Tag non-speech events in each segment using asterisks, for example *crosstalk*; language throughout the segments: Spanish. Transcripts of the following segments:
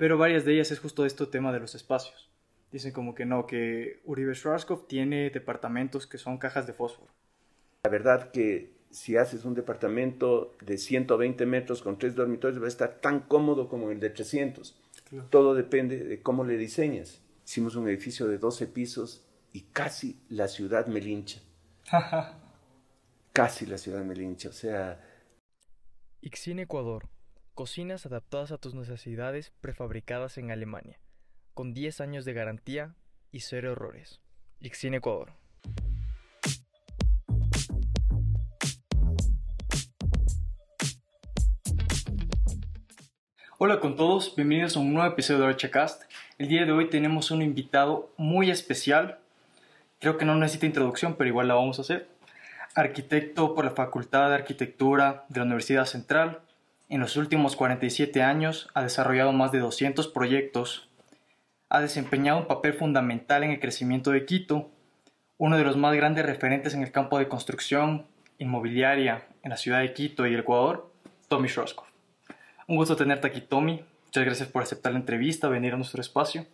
pero varias de ellas es justo este tema de los espacios. Dicen como que no, que Uribe Schwarzkopf tiene departamentos que son cajas de fósforo. La verdad que si haces un departamento de 120 metros con tres dormitorios va a estar tan cómodo como el de 300. Todo depende de cómo le diseñas. Hicimos un edificio de 12 pisos y casi la ciudad me lincha. *laughs* casi la ciudad me lincha, o sea... Ixin Ecuador. Cocinas adaptadas a tus necesidades prefabricadas en Alemania, con 10 años de garantía y cero errores. Ixin Ecuador. Hola con todos, bienvenidos a un nuevo episodio de Archacast. El día de hoy tenemos un invitado muy especial. Creo que no necesita introducción, pero igual la vamos a hacer. Arquitecto por la Facultad de Arquitectura de la Universidad Central. En los últimos 47 años ha desarrollado más de 200 proyectos. Ha desempeñado un papel fundamental en el crecimiento de Quito, uno de los más grandes referentes en el campo de construcción inmobiliaria en la ciudad de Quito y el Ecuador, Tommy Schroskov. Un gusto tenerte aquí, Tommy. Muchas gracias por aceptar la entrevista, venir a nuestro espacio.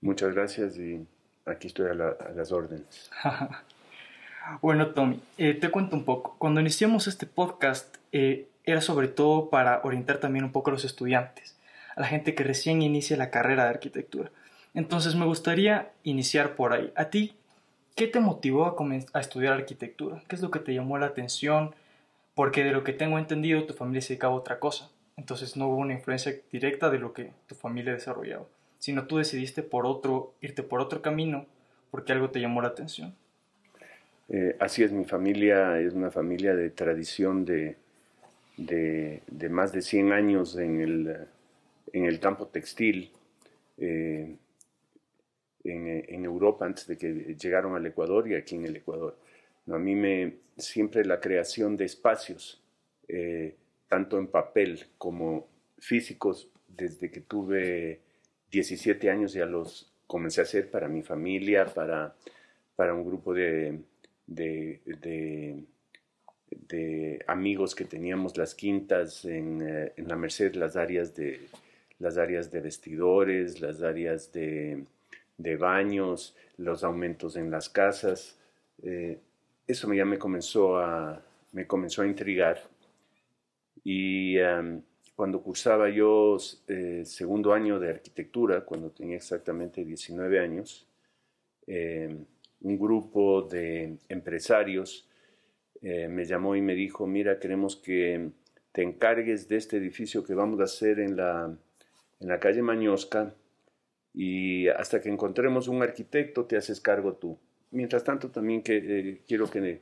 Muchas gracias y aquí estoy a, las órdenes. *laughs* bueno, Tommy, eh, te cuento un poco. Cuando iniciamos este podcast eh, era sobre todo para orientar también un poco a los estudiantes, a la gente que recién inicia la carrera de arquitectura. Entonces me gustaría iniciar por ahí. ¿A ti qué te motivó a, a estudiar arquitectura? ¿Qué es lo que te llamó la atención? Porque de lo que tengo entendido, tu familia se dedicaba a otra cosa. Entonces no hubo una influencia directa de lo que tu familia desarrollaba, sino tú decidiste por otro, irte por otro camino porque algo te llamó la atención. Eh, así es, mi familia es una familia de tradición de, de, más de 100 años en el, en el campo textil. Eh, en, en, Europa antes de que llegaron al Ecuador y aquí en el Ecuador. a mí me siempre la creación de espacios eh, tanto en papel como físicos, desde que tuve 17 años ya los comencé a hacer para mi familia, para, para un grupo de, de, de, amigos que teníamos las quintas en, eh, en, la Merced, las áreas de, las áreas de vestidores, las áreas de, de baños, los aumentos en las casas. Eh, eso ya me comenzó a, me comenzó a intrigar y cuando cursaba yo eh, segundo año de arquitectura, cuando tenía exactamente 19 años, em, un grupo de empresarios eh, me llamó y me dijo, mira, queremos que te encargues de este edificio que vamos a hacer en la, en la calle Mañosca y hasta que encontremos un arquitecto te haces cargo tú. Mientras tanto, también que, eh, quiero que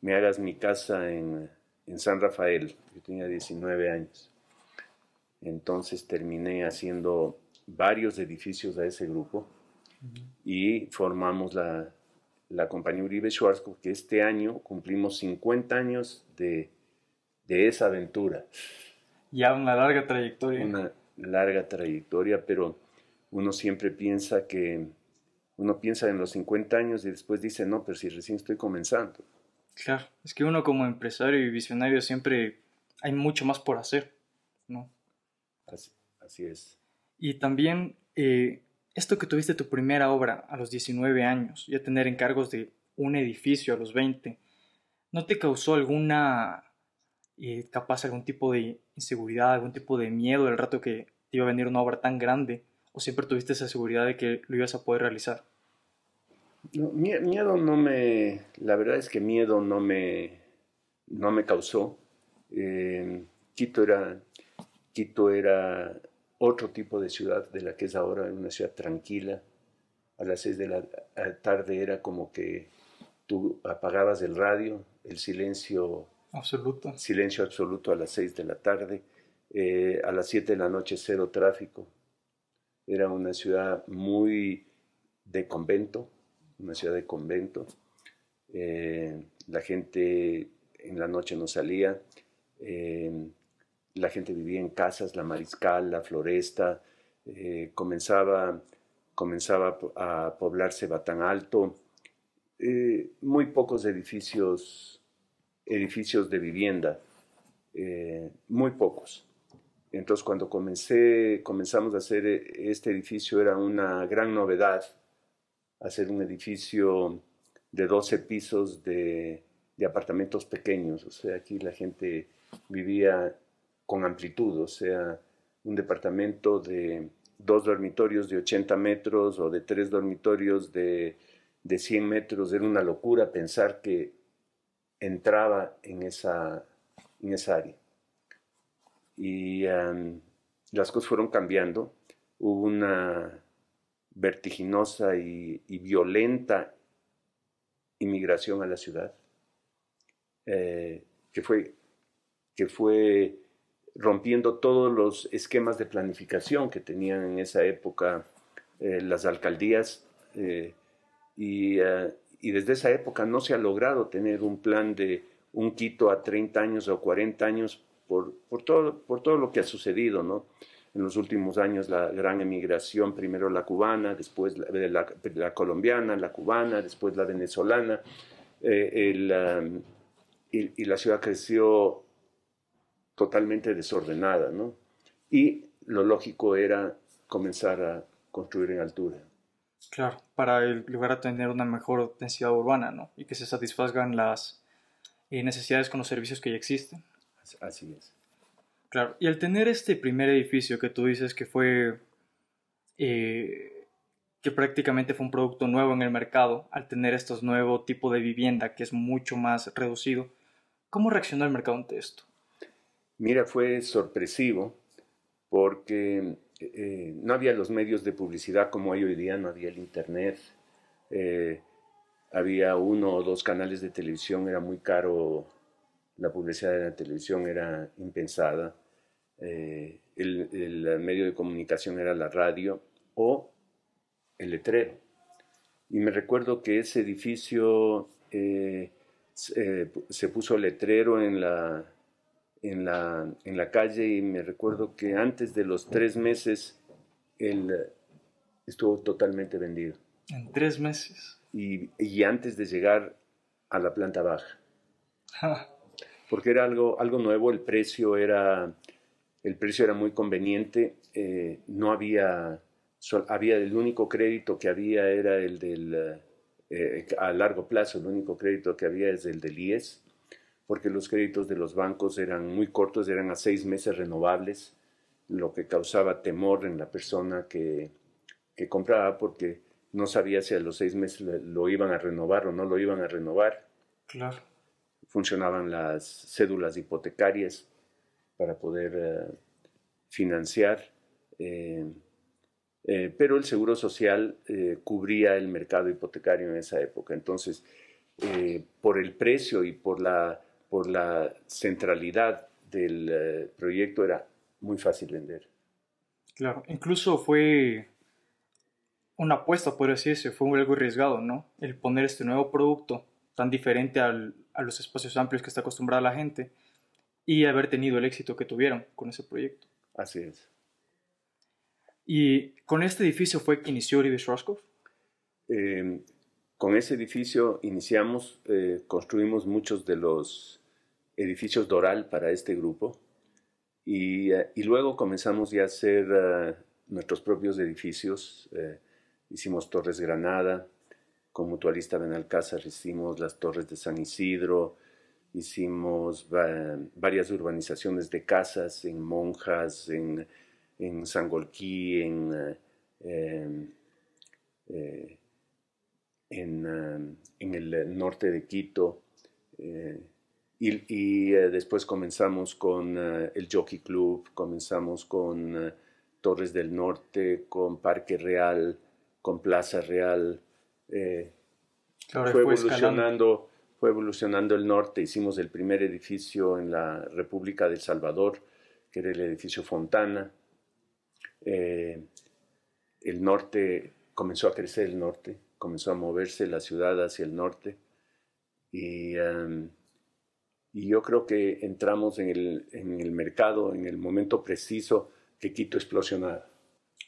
me hagas mi casa en en San Rafael. Yo tenía 19 años. Entonces terminé haciendo varios edificios a ese grupo y formamos la, la compañía Uribe Schwarzkopf, que este año cumplimos 50 años de, de esa aventura. Ya una larga trayectoria. Una larga trayectoria, pero uno siempre piensa que, uno piensa en los 50 años y después dice, no, pero si recién estoy comenzando. Claro, es que uno como empresario y visionario siempre hay mucho más por hacer, ¿no? Así, es. Y también eh, esto que tuviste tu primera obra a los 19 años, ya tener encargos de un edificio a los 20, ¿no te causó alguna, eh, capaz algún tipo de inseguridad, algún tipo de miedo el rato que te iba a venir una obra tan grande? ¿O siempre tuviste esa seguridad de que lo ibas a poder realizar? miedo no me, la verdad es que miedo no me, no me causó. Eh, Quito era, Quito era otro tipo de ciudad de la que es ahora, una ciudad tranquila. A las seis de la tarde era como que tú apagabas el radio, el silencio absoluto, silencio absoluto a las seis de la tarde. Eh, a las siete de la noche cero tráfico. Era una ciudad muy de convento, una ciudad de convento. Eh, la gente en la noche no salía, eh, la gente vivía en casas, la mariscal, la floresta, eh, comenzaba, comenzaba a poblarse Batán Alto, muy pocos edificios, edificios de vivienda, muy pocos. Entonces cuando comencé, comenzamos a hacer este edificio era una gran novedad, hacer un edificio de 12 pisos de, de apartamentos pequeños, o sea, aquí la gente vivía con amplitud, o sea, un departamento de dos dormitorios de 80 metros o de tres dormitorios de, de 100 metros, era una locura pensar que entraba en esa, en esa área. Y las cosas fueron cambiando, hubo una vertiginosa y, violenta inmigración a la ciudad, eh, que, fue, que fue rompiendo todos los esquemas de planificación que tenían en esa época eh, las alcaldías eh, y, eh, y, desde esa época no se ha logrado tener un plan de un Quito a 30 años o 40 años por, por, todo, por todo lo que ha sucedido, ¿no? En los últimos años la gran emigración, primero la cubana, después la, colombiana, la cubana, después la venezolana, el, y, y la ciudad creció totalmente desordenada, ¿no? Y lo lógico era comenzar a construir en altura. Claro, para llegar a tener una mejor densidad urbana, ¿no? Y que se satisfagan las eh, necesidades con los servicios que ya existen. Así es. Claro, y al tener este primer edificio que tú dices que fue, eh, que prácticamente fue un producto nuevo en el mercado, al tener estos nuevo tipo de vivienda que es mucho más reducido, ¿cómo reaccionó el mercado ante esto? Mira, fue sorpresivo porque eh, no había los medios de publicidad como hay hoy día, no había el Internet, eh, había uno o dos canales de televisión, era muy caro, la publicidad de la televisión era impensada, eh, el, medio de comunicación era la radio o el letrero. Y me recuerdo que ese edificio se puso letrero en la en la, en la calle y me recuerdo que antes de los tres meses él eh, estuvo totalmente vendido. En tres meses. Y, y antes de llegar a la planta baja. Porque era algo, algo nuevo, el precio era, el precio era muy conveniente, eh, no había, había, el único crédito que había era el del, eh, a largo plazo, el único crédito que había es el del IES porque los créditos de los bancos eran muy cortos, eran a seis meses renovables, lo que causaba temor en la persona que, que compraba porque no sabía si a los seis meses lo iban a renovar o no lo iban a renovar. Claro. Funcionaban las cédulas hipotecarias para poder eh, financiar, eh, eh, pero el Seguro Social cubría el mercado hipotecario en esa época. Entonces, por el precio y por la por la centralidad del eh, proyecto era muy fácil vender. Claro, incluso fue una apuesta, por así decirlo, fue algo arriesgado, ¿no? El poner este nuevo producto tan diferente al, a los espacios amplios que está acostumbrada la gente y haber tenido el éxito que tuvieron con ese proyecto. Así es. ¿Y con este edificio fue que inició Uribe Roscoff? Eh, con ese edificio iniciamos, eh, construimos muchos de los edificios Doral para este grupo y, eh, y luego comenzamos ya a hacer uh, nuestros propios edificios. Eh, hicimos Torres Granada, con Mutualista Benalcázar hicimos las Torres de San Isidro, hicimos varias urbanizaciones de casas en Monjas, en, en Sangolquí, en, em, en, el norte de Quito. Y, eh, después comenzamos con eh, el Jockey Club, comenzamos con eh, Torres del Norte, con Parque Real, con Plaza Real. fue, evolucionando, fue evolucionando el norte. Hicimos el primer edificio en la República del Salvador, que era el edificio Fontana. el norte comenzó a crecer el norte, comenzó a moverse la ciudad hacia el norte. Y em, y yo creo que entramos en el, en el mercado en el momento preciso que Quito explosionara.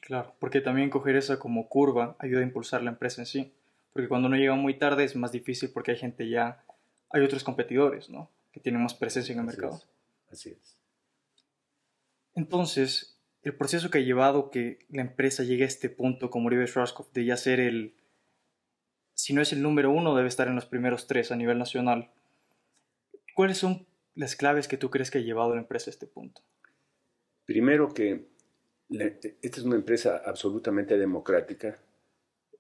Claro, porque también coger esa como curva ayuda a impulsar la empresa en sí. Porque cuando uno llega muy tarde es más difícil porque hay gente ya, hay otros competidores, ¿no? Que tienen más presencia en el mercado. Así es. Entonces, el proceso que ha llevado que la empresa llegue a este punto como Uribe Schwarzkopf de ya ser el, si no es el número uno, debe estar en los primeros tres a nivel nacional. ¿Cuáles son las claves que tú crees que ha llevado la empresa a este punto? Primero que esta es una empresa absolutamente democrática.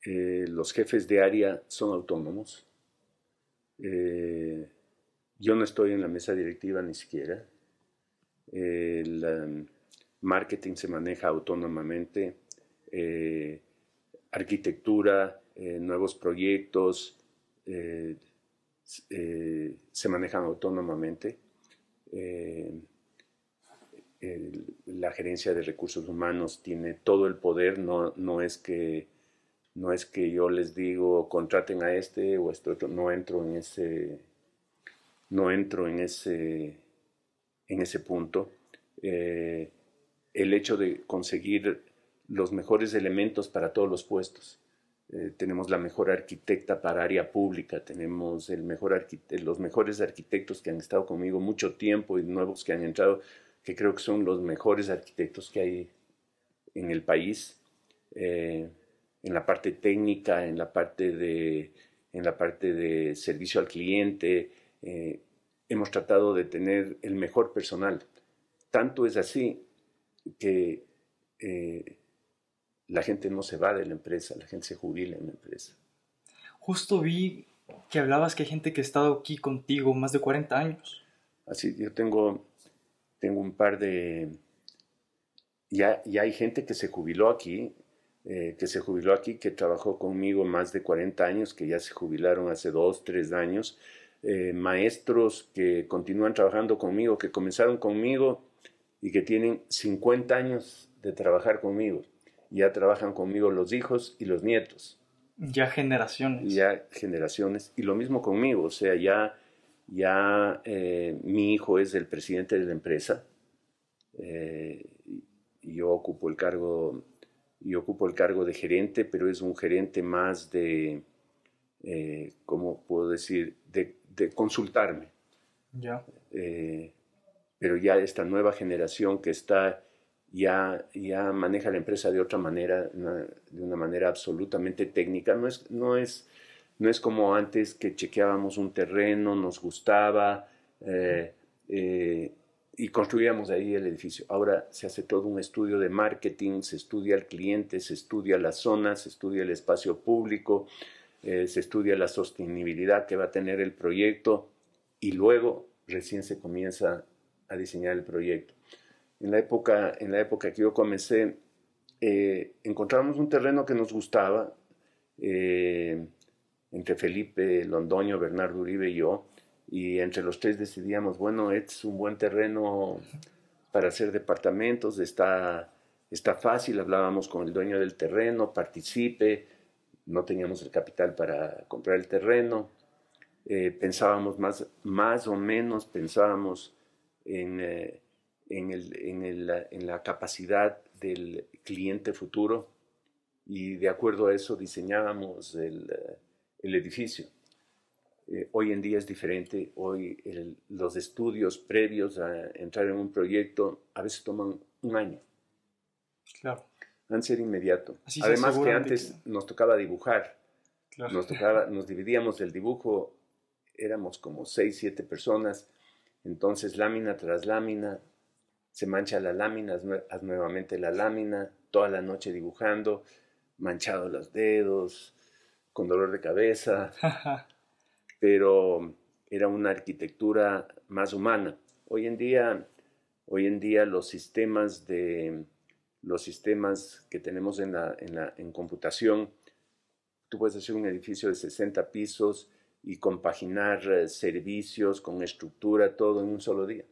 Eh, los jefes de área son autónomos. Eh, yo no estoy en la mesa directiva ni siquiera. el um, marketing se maneja autónomamente. Eh, arquitectura, nuevos proyectos se manejan autónomamente la gerencia de recursos humanos tiene todo el poder, no, no, es que, no es que yo les digo contraten a este o este otro, no entro en ese, no entro en ese, en ese punto. Eh, el hecho de conseguir los mejores elementos para todos los puestos. Eh, tenemos la mejor arquitecta para área pública, tenemos el mejor los mejores arquitectos que han estado conmigo mucho tiempo y nuevos que han entrado que creo que son los mejores arquitectos que hay en el país, eh, en la parte técnica, en la parte de, en la parte de servicio al cliente. Eh, hemos tratado de tener el mejor personal. Tanto es así que eh, la gente no se va de la empresa, la gente se jubila en la empresa. Justo vi que hablabas que hay gente que ha estado aquí contigo más de 40 años. Así, yo tengo tengo un par de... Ya, ya hay gente que se jubiló aquí, eh, que se jubiló aquí, que trabajó conmigo más de 40 años, que ya se jubilaron hace dos, tres años, eh, maestros que continúan trabajando conmigo, que comenzaron conmigo y que tienen 50 años de trabajar conmigo. Ya trabajan conmigo los hijos y los nietos. Ya generaciones. Ya generaciones. Y lo mismo conmigo, o sea, ya ya eh, mi hijo es el presidente de la empresa. Eh, yo ocupo el cargo y ocupo el cargo de gerente, pero es un gerente más de, eh, ¿cómo puedo decir?, de, consultarme. Ya. pero ya esta nueva generación que está, ya, maneja la empresa de otra manera, de una manera absolutamente técnica. No es, no es no es como antes que chequeábamos un terreno, nos gustaba eh, eh, y construíamos ahí el edificio. Ahora se hace todo un estudio de marketing, se estudia al cliente, se estudia la zona, se estudia el espacio público, eh, se estudia la sostenibilidad que va a tener el proyecto y luego recién se comienza a diseñar el proyecto. En la época, en la época que yo comencé, encontramos un terreno que nos gustaba entre Felipe Londoño, Bernardo Uribe y yo, y entre los tres decidíamos, bueno, es un buen terreno para hacer departamentos, está, está fácil, hablábamos con el dueño del terreno, participe, no teníamos el capital para comprar el terreno, eh, pensábamos más, más o menos, pensábamos en, eh, en, el, en, el, en la capacidad del cliente futuro y de acuerdo a eso diseñábamos el el edificio. Eh, hoy en día es diferente, hoy los estudios previos a entrar en un proyecto a veces toman un año. Claro. Antes era inmediato. Además que antes nos tocaba dibujar, nos, tocaba, nos dividíamos el dibujo, éramos como seis, siete personas, entonces lámina tras lámina, se mancha la lámina, haz nuevamente la lámina, toda la noche dibujando, manchado los dedos, con dolor de cabeza, *laughs* pero era una arquitectura más humana. Hoy en día, hoy en día los sistemas de los sistemas que tenemos en, la, en, la, en computación, tú puedes hacer un edificio de 60 pisos y compaginar eh, servicios con estructura, todo en un solo día.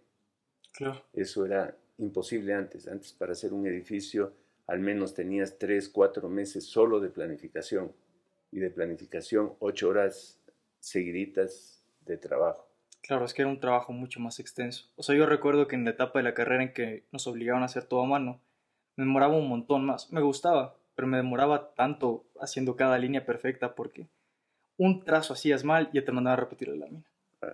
Claro. Eso era imposible antes. Antes para hacer un edificio al menos tenías tres, cuatro meses solo de planificación y de planificación, ocho horas seguiditas de trabajo. Claro, es que era un trabajo mucho más extenso. O sea, yo recuerdo que en la etapa de la carrera en que nos obligaban a hacer todo a mano, me demoraba un montón más. Me gustaba, pero me demoraba tanto haciendo cada línea perfecta porque un trazo hacías mal y ya te mandaba a repetir la lámina.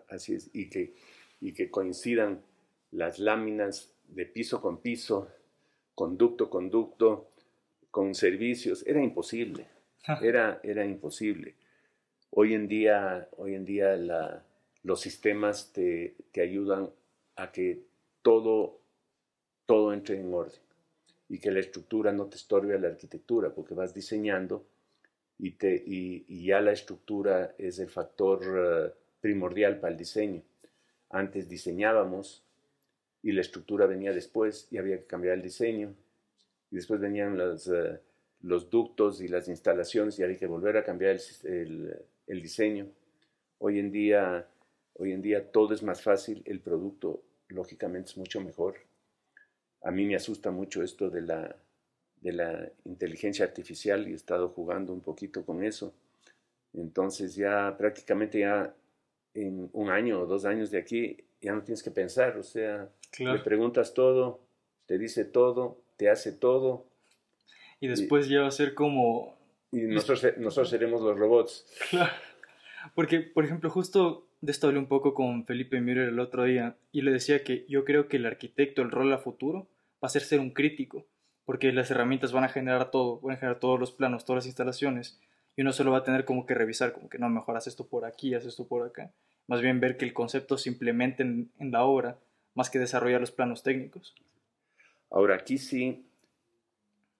Así es, y que, y que coincidan las láminas de piso con piso, conducto conducto, con servicios, era imposible, era, era imposible. Hoy en día, hoy en día los sistemas te, te, ayudan a que todo, todo entre en orden y que la estructura no te estorbe a la arquitectura, porque vas diseñando y, te, y, ya la estructura es el factor eh, primordial para el diseño. Antes diseñábamos y la estructura venía después y había que cambiar el diseño. Y después venían los, eh, los ductos y las instalaciones y había que volver a cambiar el, el, diseño. Hoy en, día, hoy en día todo es más fácil, el producto lógicamente es mucho mejor. A mí me asusta mucho esto de la, de la inteligencia artificial y he estado jugando un poquito con eso. Entonces ya prácticamente ya en un año o dos años de aquí ya no tienes que pensar, o sea, le preguntas todo, te dice todo, te hace todo. Y después ya va a ser como... Y nosotros, nosotros seremos los robots. Claro. Porque, por ejemplo, justo de esto hablé un poco con Felipe Müller el otro día y le decía que yo creo que el arquitecto, el rol a futuro, va a ser ser un crítico, porque las herramientas van a generar todo, van a generar todos los planos, todas las instalaciones, y uno solo va a tener como que revisar, como que no, mejor haz esto por aquí, haz esto por acá. Más bien ver que el concepto se implemente en, en la obra, más que desarrollar los planos técnicos. Ahora, aquí sí,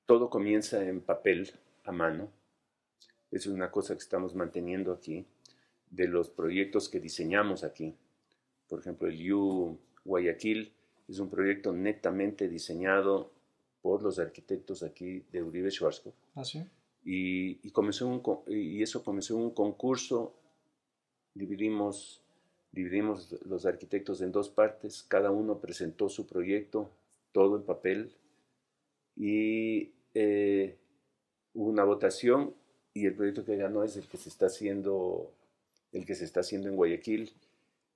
todo comienza en papel, a mano. Eso es una cosa que estamos manteniendo aquí, de los proyectos que diseñamos aquí. Por ejemplo, el U Guayaquil es un proyecto netamente diseñado por los arquitectos aquí de Uribe Schwarzkopf. ¿Ah, sí? y, comenzó un, y eso comenzó un concurso, dividimos, dividimos los arquitectos en dos partes, cada uno presentó su proyecto, todo en papel, y eh, hubo una votación y el proyecto que ganó es el que se está haciendo, el que se está haciendo en Guayaquil.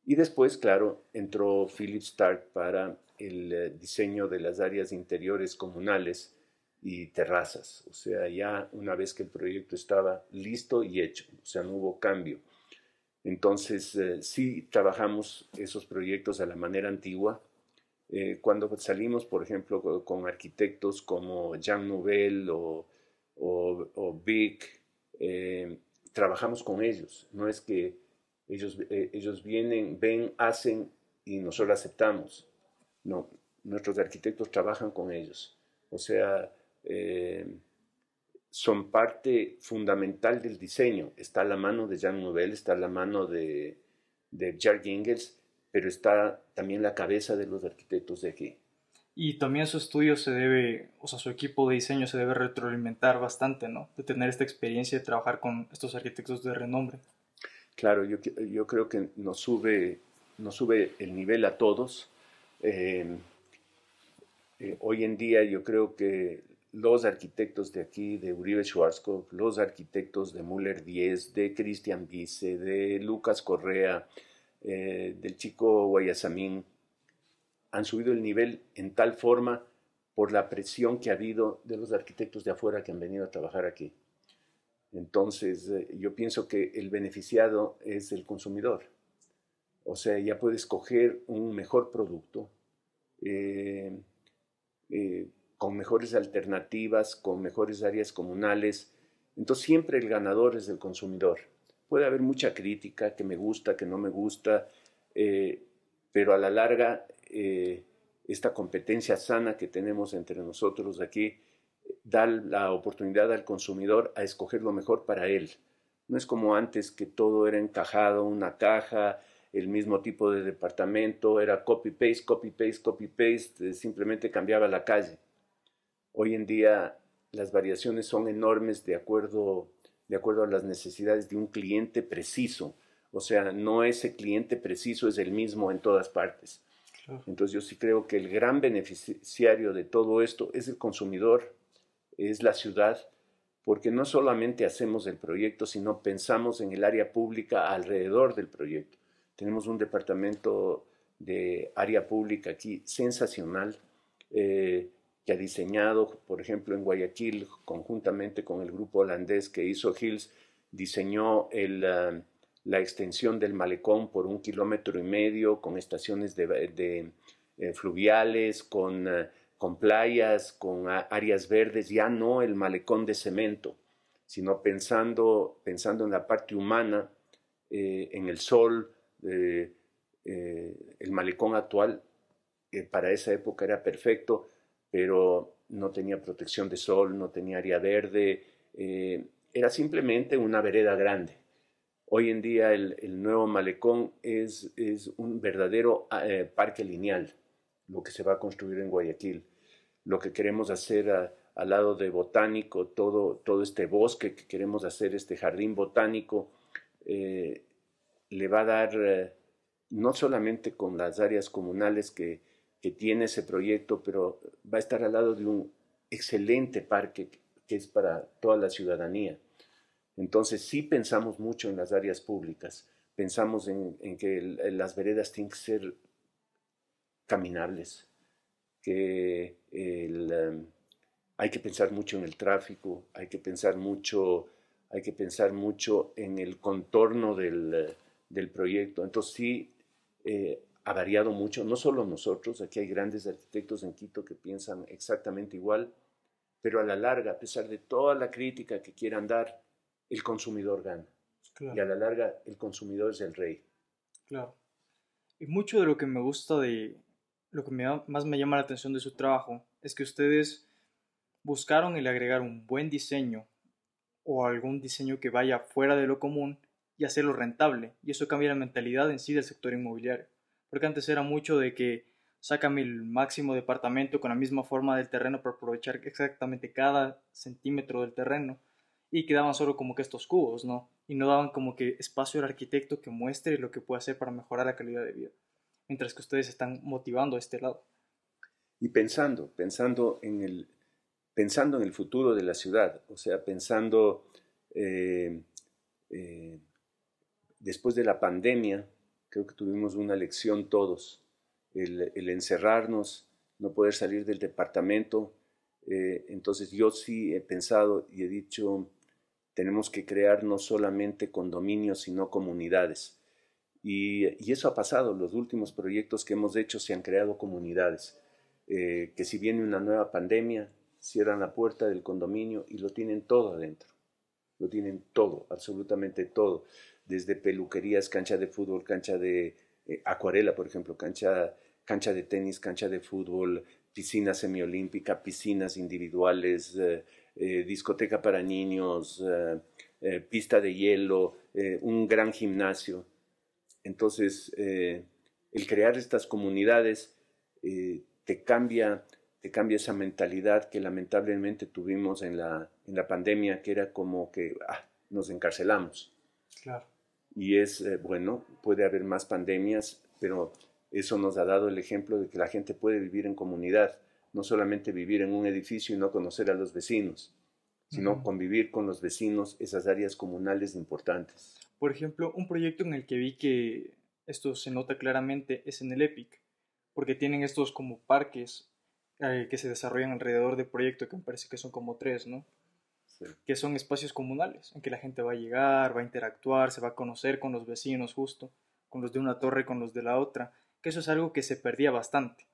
Y después, claro, entró Philip Stark para el eh, diseño de las áreas interiores comunales y terrazas. O sea, ya una vez que el proyecto estaba listo y hecho, o sea, no hubo cambio. Entonces, eh, sí trabajamos esos proyectos a la manera antigua. Eh, cuando salimos, por ejemplo, con, arquitectos como Jean Nouvel o, o, Vic, eh, trabajamos con ellos. No es que ellos, ellos vienen, ven, hacen y nosotros aceptamos. No, nuestros arquitectos trabajan con ellos. O sea, son parte fundamental del diseño. Está la mano de Jean Nouvel, está la mano de, de Jack Ingalls, pero está también la cabeza de los arquitectos de aquí. Y también su estudio se debe, o sea, su equipo de diseño se debe retroalimentar bastante, ¿no? De tener esta experiencia de trabajar con estos arquitectos de renombre. Claro, yo, yo creo que nos sube, nos sube el nivel a todos. Eh, eh, hoy en día yo creo que los arquitectos de aquí, de Uribe Schwarzkopf, los arquitectos de Müller 10, de Cristian Vice, de Lucas Correa, eh, del chico Guayasamín, han subido el nivel en tal forma por la presión que ha habido de los arquitectos de afuera que han venido a trabajar aquí. Entonces, eh, yo pienso que el beneficiado es el consumidor. O sea, ya puede escoger un mejor producto. Eh, con mejores alternativas, con mejores áreas comunales. Entonces siempre el ganador es el consumidor. Puede haber mucha crítica, que me gusta, que no me gusta, eh, pero a la larga eh, esta competencia sana que tenemos entre nosotros aquí da la oportunidad al consumidor a escoger lo mejor para él. No es como antes que todo era encajado, una caja, el mismo tipo de departamento, era copy-paste, copy-paste, copy-paste, simplemente cambiaba la calle. Hoy en día las variaciones son enormes de acuerdo, de acuerdo a las necesidades de un cliente preciso. O sea, no ese cliente preciso es el mismo en todas partes. Entonces yo sí creo que el gran beneficiario de todo esto es el consumidor, es la ciudad, porque no solamente hacemos el proyecto, sino pensamos en el área pública alrededor del proyecto. Tenemos un departamento de área pública aquí sensacional. Eh, que ha diseñado, por ejemplo, en Guayaquil, conjuntamente con el grupo holandés que hizo Hills, diseñó el, la extensión del malecón por un kilómetro y medio con estaciones de, fluviales, con, con playas, con áreas verdes, ya no el malecón de cemento, sino pensando, pensando en la parte humana, en el sol, el malecón actual para esa época era perfecto, pero no tenía protección de sol, no tenía área verde, eh, era simplemente una vereda grande. Hoy en día el, nuevo malecón es, es un verdadero eh, parque lineal, lo que se va a construir en Guayaquil. Lo que queremos hacer al lado de botánico, todo, todo este bosque que queremos hacer, este jardín botánico, eh, le va a dar no solamente con las áreas comunales que, que tiene ese proyecto, pero va a estar al lado de un excelente parque que es para toda la ciudadanía. Entonces sí pensamos mucho en las áreas públicas, pensamos en, que las veredas tienen que ser caminables, que um, hay que pensar mucho en el tráfico, hay que pensar mucho, hay que pensar mucho en el contorno del, proyecto. Entonces sí, eh, ha variado mucho, no solo nosotros, aquí hay grandes arquitectos en Quito que piensan exactamente igual, pero a la larga, a pesar de toda la crítica que quieran dar, el consumidor gana. Y a la larga, el consumidor es el rey. Claro. Y mucho de lo que me gusta de, lo que más me llama la atención de su trabajo, es que ustedes buscaron el agregar un buen diseño o algún diseño que vaya fuera de lo común y hacerlo rentable. Y eso cambia la mentalidad en sí del sector inmobiliario porque antes era mucho de que sácame el máximo departamento con la misma forma del terreno para aprovechar exactamente cada centímetro del terreno y quedaban solo como que estos cubos, ¿no? Y no daban como que espacio al arquitecto que muestre lo que puede hacer para mejorar la calidad de vida, mientras que ustedes están motivando a este lado. Y pensando, pensando en el, pensando en el futuro de la ciudad, o sea, pensando eh, eh, después de la pandemia, creo que tuvimos una lección todos, el, encerrarnos, no poder salir del departamento. Eh, entonces yo sí he pensado y he dicho, tenemos que crear no solamente condominios, sino comunidades. Y, eso ha pasado, los últimos proyectos que hemos hecho se han creado comunidades, eh, que si viene una nueva pandemia, cierran la puerta del condominio y lo tienen todo adentro, lo tienen todo, absolutamente todo desde peluquerías, cancha de fútbol, cancha de eh, acuarela, por ejemplo, cancha, cancha de tenis, cancha de fútbol, piscina semiolímpica, piscinas individuales, eh, eh, discoteca para niños, pista de hielo, un gran gimnasio. Entonces, el crear estas comunidades te cambia te cambia esa mentalidad que lamentablemente tuvimos en la, en la pandemia, que era como que ah, nos encarcelamos. Claro y es, eh, bueno, puede haber más pandemias, pero eso nos ha dado el ejemplo de que la gente puede vivir en comunidad, no solamente vivir en un edificio y no conocer a los vecinos, sino convivir con los vecinos, esas áreas comunales importantes. Por ejemplo, un proyecto en el que vi que esto se nota claramente es en el EPIC, porque tienen estos como parques eh, que se desarrollan alrededor del proyecto, que me parece que son como tres, ¿no? Que son espacios comunales, en que la gente va a llegar, va a interactuar, se va a conocer con los vecinos justo, con los de una torre, con los de la otra, que eso es algo que se perdía bastante.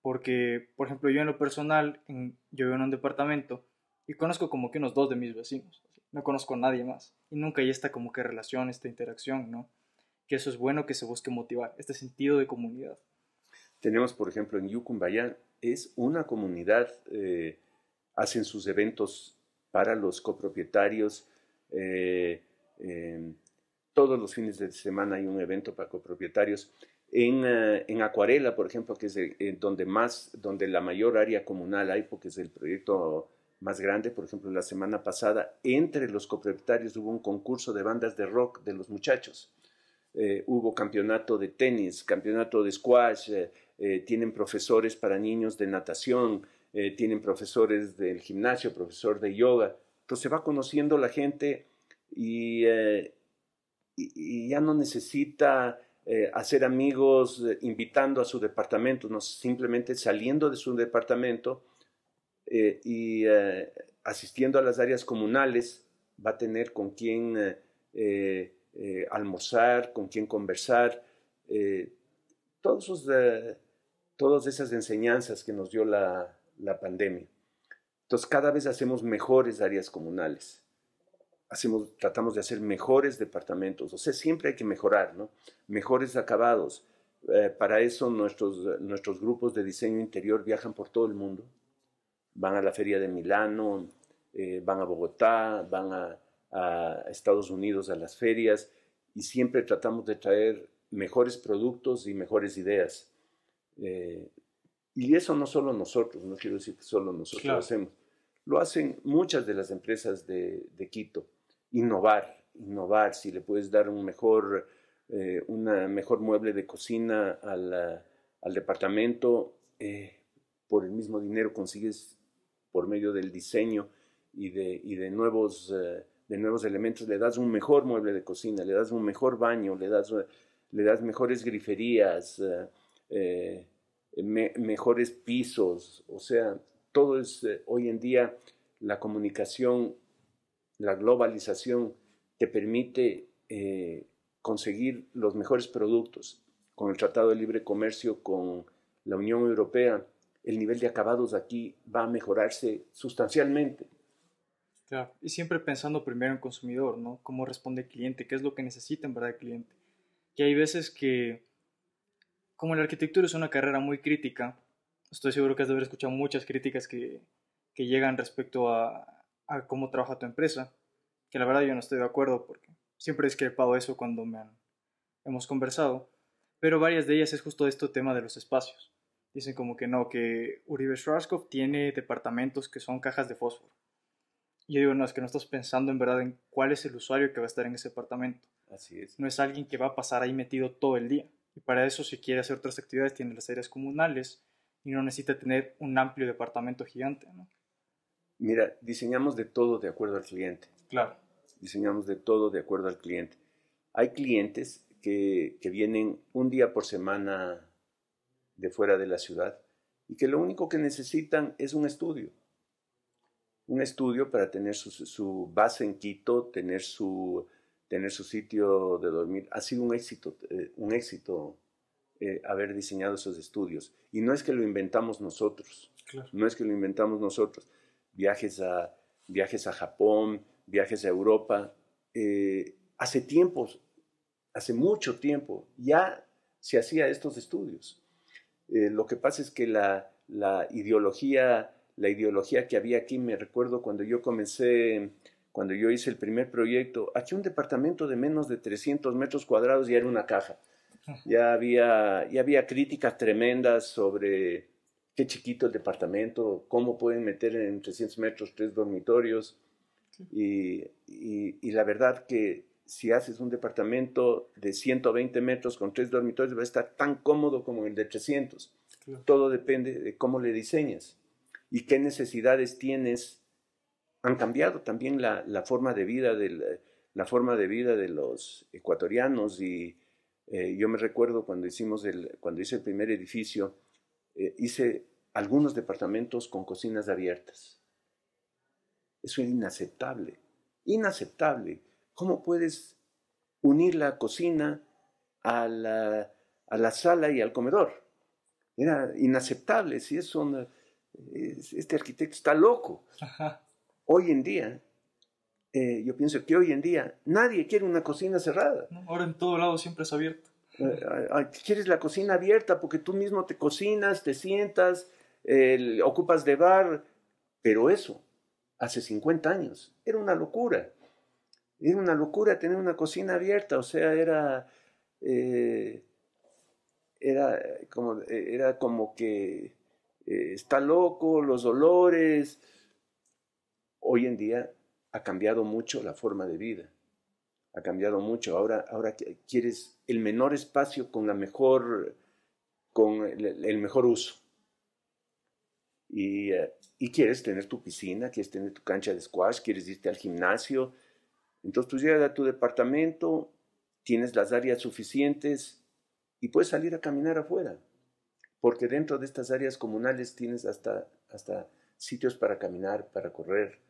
Porque, por ejemplo, yo en lo personal, yo vivo en un departamento y conozco como que unos dos de mis vecinos, no conozco a nadie más. Y nunca hay esta como que relación, esta interacción, ¿no? Que eso es bueno que se busque motivar, este sentido de comunidad. Tenemos, por ejemplo, en Yucumbayán, es una comunidad, eh, hacen sus eventos para los copropietarios. Eh, todos los fines de semana hay un evento para copropietarios. En, eh, en Acuarela, por ejemplo, que es donde, más, donde la mayor área comunal hay, porque es el proyecto más grande, por ejemplo, la semana pasada, entre los copropietarios hubo un concurso de bandas de rock de los muchachos. Eh, hubo campeonato de tenis, campeonato de squash, tienen profesores para niños de natación, eh, tienen profesores del gimnasio, profesor de yoga. Entonces se va conociendo la gente y, eh, ya no necesita eh, hacer amigos invitando a su departamento, no, simplemente saliendo de su departamento y asistiendo a las áreas comunales va a tener con quién almorzar, con quién conversar. todos esos todas esas enseñanzas que nos dio la, la pandemia. Entonces cada vez hacemos mejores áreas comunales. Hacemos, tratamos de hacer mejores departamentos. O sea, siempre hay que mejorar, ¿no? Mejores acabados. Eh, para eso nuestros, nuestros grupos de diseño interior viajan por todo el mundo. Van a la feria de Milano, eh, van a Bogotá, van a, Estados Unidos a las ferias y siempre tratamos de traer mejores productos y mejores ideas. Eh, y eso no solo nosotros, no quiero decir que solo nosotros lo hacemos, lo hacen muchas de las empresas de, de, Quito. Innovar, innovar, si le puedes dar un mejor, eh, una mejor mueble de cocina al, al departamento, eh, por el mismo dinero consigues por medio del diseño y de, y de nuevos de nuevos elementos, le das un mejor mueble de cocina, le das un mejor baño, le das, le das mejores griferías, eh, eh, mejores pisos, o sea, todo es eh, hoy en día la comunicación, la globalización te permite conseguir los mejores productos. Con el Tratado de Libre Comercio con la Unión Europea, el nivel de acabados aquí va a mejorarse sustancialmente. Y siempre pensando primero en consumidor, ¿no? Cómo responde el cliente, qué es lo que necesita en verdad el cliente. Y hay veces que, como la arquitectura es una carrera muy crítica, estoy seguro que has de haber escuchado muchas críticas que, que llegan respecto a, a, cómo trabaja tu empresa, que la verdad yo no estoy de acuerdo porque siempre he discrepado eso cuando me han, hemos conversado, pero varias de ellas es justo este tema de los espacios. Dicen como que no, que Uribe Schwarzkopf tiene departamentos que son cajas de fósforo yo digo, no, es que no estás pensando en verdad en cuál es el usuario que va a estar en ese apartamento. Así es. No es alguien que va a pasar ahí metido todo el día. Y para eso, si quiere hacer otras actividades, tiene las áreas comunales y no necesita tener un amplio departamento gigante, ¿no? Mira, diseñamos de todo de acuerdo al cliente. Claro. Diseñamos de todo de acuerdo al cliente. Hay clientes que, que vienen un día por semana de fuera de la ciudad y que lo único que necesitan es un estudio un estudio para tener su, base en Quito, tener su, tener su sitio de dormir. Ha sido un éxito, eh, un éxito eh, haber diseñado esos estudios. Y no es que lo inventamos nosotros, no es que lo inventamos nosotros. Viajes a, viajes a Japón, viajes a Europa. Eh, hace tiempos, hace mucho tiempo, ya se hacía estos estudios. lo que pasa es que la, la ideología la ideología que había aquí. Me recuerdo cuando yo comencé, cuando yo hice el primer proyecto, aquí un departamento de menos de 300 metros cuadrados ya era una caja. Ya había, ya había críticas tremendas sobre qué chiquito el departamento, cómo pueden meter en 300 metros tres dormitorios. Y, y, la verdad que si haces un departamento de 120 metros con tres dormitorios va a estar tan cómodo como el de 300. Todo depende de cómo le diseñas y qué necesidades tienes. Han cambiado también la, la forma de vida de los ecuatorianos y eh, yo me recuerdo cuando hicimos cuando hice el primer edificio, eh, hice algunos departamentos con cocinas abiertas. Eso era inaceptable, inaceptable. ¿Cómo puedes unir la cocina a la, a la sala y al comedor? Era inaceptable, si eso este arquitecto está loco. Hoy en día, eh, yo pienso que hoy en día nadie quiere una cocina cerrada. ahora en todo lado siempre es abierto. Eh, quieres la cocina abierta porque tú mismo te cocinas, te sientas, ocupas de bar, pero eso, hace 50 años, era una locura. Era una locura tener una cocina abierta, o sea, era, eh, era, como, era como que está loco, los dolores. Hoy en día ha cambiado mucho la forma de vida. Ha cambiado mucho. Ahora, ahora quieres el menor espacio con la mejor, con el, mejor uso. Y, eh, y, quieres tener tu piscina, quieres tener tu cancha de squash, quieres irte al gimnasio. Entonces tú llegas a tu departamento, tienes las áreas suficientes y puedes salir a caminar afuera porque dentro de estas áreas comunales tienes hasta, hasta sitios para caminar, para correr.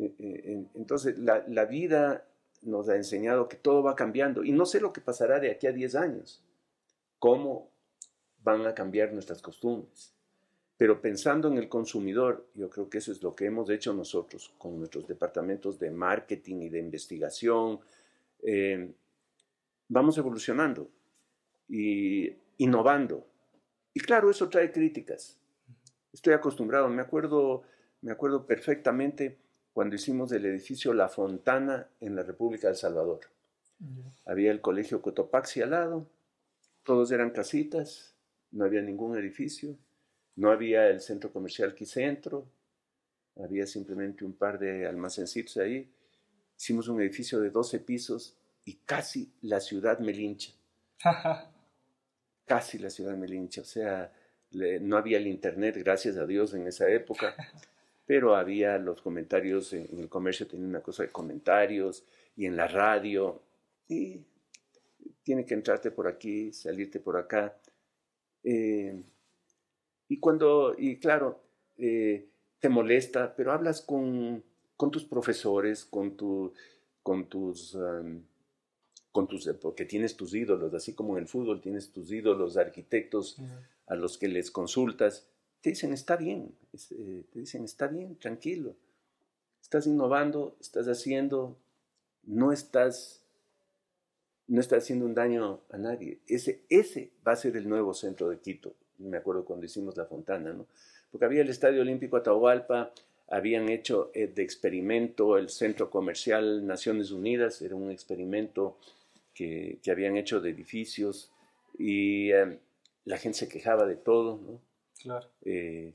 E, e, entonces, la, la, vida nos ha enseñado que todo va cambiando y no sé lo que pasará de aquí a 10 años. Cómo van a cambiar nuestras costumbres. Pero pensando en el consumidor, yo creo que eso es lo que hemos hecho nosotros con nuestros departamentos de marketing y de investigación. Eh, vamos evolucionando y innovando. Y claro, eso trae críticas. Estoy acostumbrado, me acuerdo, me acuerdo perfectamente cuando hicimos el edificio La Fontana en la República de El Salvador. Había el colegio Cotopaxi al lado, todos eran casitas, no había ningún edificio, no había el centro comercial Quicentro, había simplemente un par de almacencitos ahí. Hicimos un edificio de 12 pisos y casi la ciudad me lincha. *laughs* casi la ciudad me lincha. O sea, no había el internet, gracias a Dios, en esa época, *laughs* pero había los comentarios, en, el comercio tenía una cosa de comentarios y en la radio, y tiene que entrarte por aquí, salirte por acá. Eh, y cuando, y claro, eh, te molesta, pero hablas con, con tus profesores, con, tu, con tus... con tus, porque tienes tus ídolos, así como en el fútbol tienes tus ídolos, arquitectos a los que les consultas, te dicen está bien, eh, te dicen está bien, tranquilo, estás innovando, estás haciendo, no estás, no estás haciendo un daño a nadie. Ese, ese va a ser el nuevo centro de Quito me acuerdo cuando hicimos la fontana, ¿no? Porque había el Estadio Olímpico Atahualpa, habían hecho eh, de experimento el Centro Comercial Naciones Unidas, era un experimento que, que habían hecho de edificios y eh, la gente se quejaba de todo, ¿no? Eh,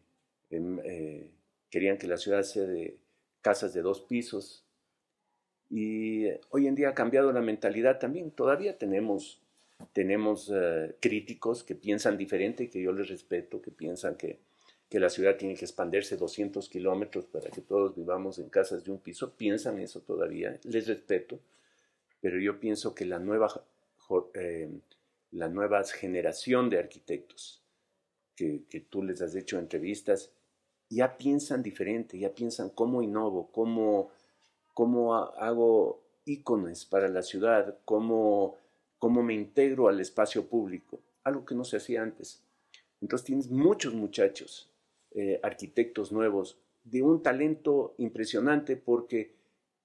em, querían que la ciudad sea de casas de dos pisos. Y hoy en día ha cambiado la mentalidad también, todavía tenemos tenemos eh, críticos que piensan diferente, que yo les respeto, que piensan que, que la ciudad tiene que expandirse 200 kilómetros para que todos vivamos en casas de un piso. Piensan eso todavía, les respeto, pero yo pienso que la nueva, eh, la nueva generación de arquitectos que, que tú les has hecho entrevistas, ya piensan diferente, ya piensan cómo innovo, cómo, cómo hago íconos para la ciudad, cómo cómo me integro al espacio público, algo que no se hacía antes. Entonces tienes muchos muchachos, eh, arquitectos nuevos, de un talento impresionante porque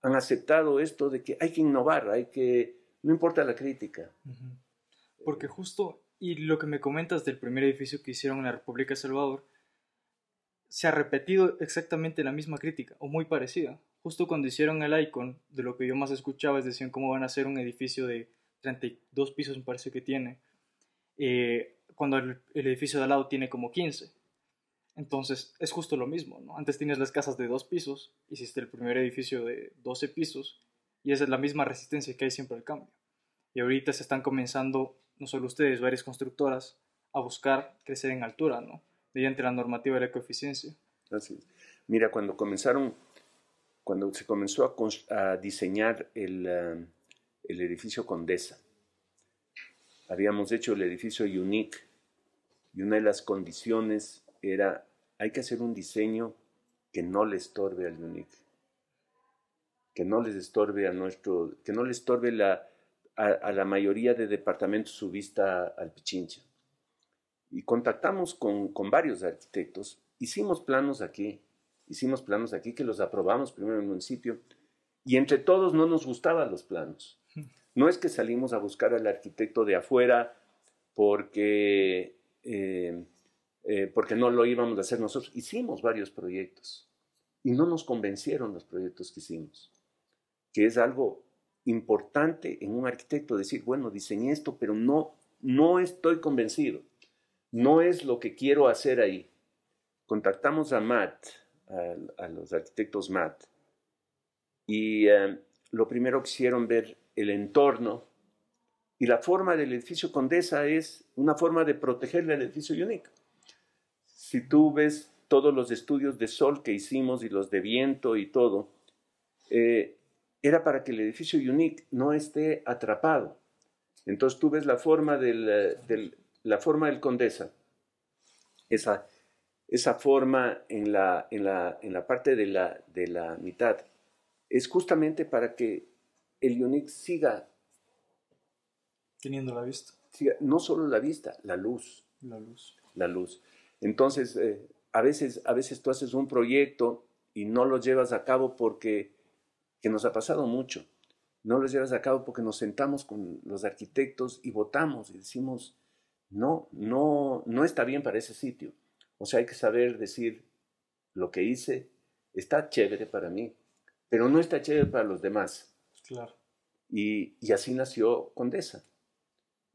han aceptado esto de que hay que innovar, hay que, no importa la crítica. Porque justo, y lo que me comentas del primer edificio que hicieron en la República de Salvador, se ha repetido exactamente la misma crítica, o muy parecida. Justo cuando hicieron el icon, de lo que yo más escuchaba es decían cómo van a hacer un edificio de 32 pisos me parece que tiene, eh, cuando el, edificio de al lado tiene como 15. Entonces es justo lo mismo, ¿no? Antes tienes las casas de dos pisos, hiciste el primer edificio de 12 pisos y esa es la misma resistencia que hay siempre al cambio. Y ahorita se están comenzando, no solo ustedes, varias constructoras, a buscar crecer en altura, ¿no? Mediante la normativa de la ecoeficiencia. Así Mira, cuando comenzaron, cuando se comenzó a, diseñar el... Eh, el edificio Condesa. Habíamos hecho el edificio Unique y una de las condiciones era, hay que hacer un diseño que no le estorbe al Unique, que no les estorbe a nuestro, que no le estorbe la, a, la mayoría de departamentos su vista al Pichincha. Y contactamos con, con varios arquitectos, hicimos planos aquí, hicimos planos aquí que los aprobamos primero en el municipio, y entre todos no nos gustaban los planos. No es que salimos a buscar al arquitecto de afuera porque, eh, eh, porque no lo íbamos a hacer nosotros. Hicimos varios proyectos y no nos convencieron los proyectos que hicimos, que es algo importante en un arquitecto decir, bueno, diseñé esto, pero no, no estoy convencido, no es lo que quiero hacer ahí. Contactamos a Matt, a, los arquitectos Matt, y eh, lo primero que hicieron ver el entorno. Y la forma del edificio Condesa es una forma de proteger el edificio único. Si tú ves todos los estudios de sol que hicimos y los de viento y todo, eh, era para que el edificio Unique no esté atrapado. Entonces tú ves la forma del, la forma del Condesa, esa, esa forma en la, en la, en la parte de la, de la mitad, es justamente para que el Unix siga teniendo la vista. no solo la vista, la luz. La luz. La luz. Entonces, eh, a, veces, a veces tú haces un proyecto y no lo llevas a cabo porque, que nos ha pasado mucho, no lo llevas a cabo porque nos sentamos con los arquitectos y votamos y decimos, no, no, no está bien para ese sitio. O sea, hay que saber decir, lo que hice está chévere para mí, pero no está chévere para los demás. Claro. Y, y así nació Condesa.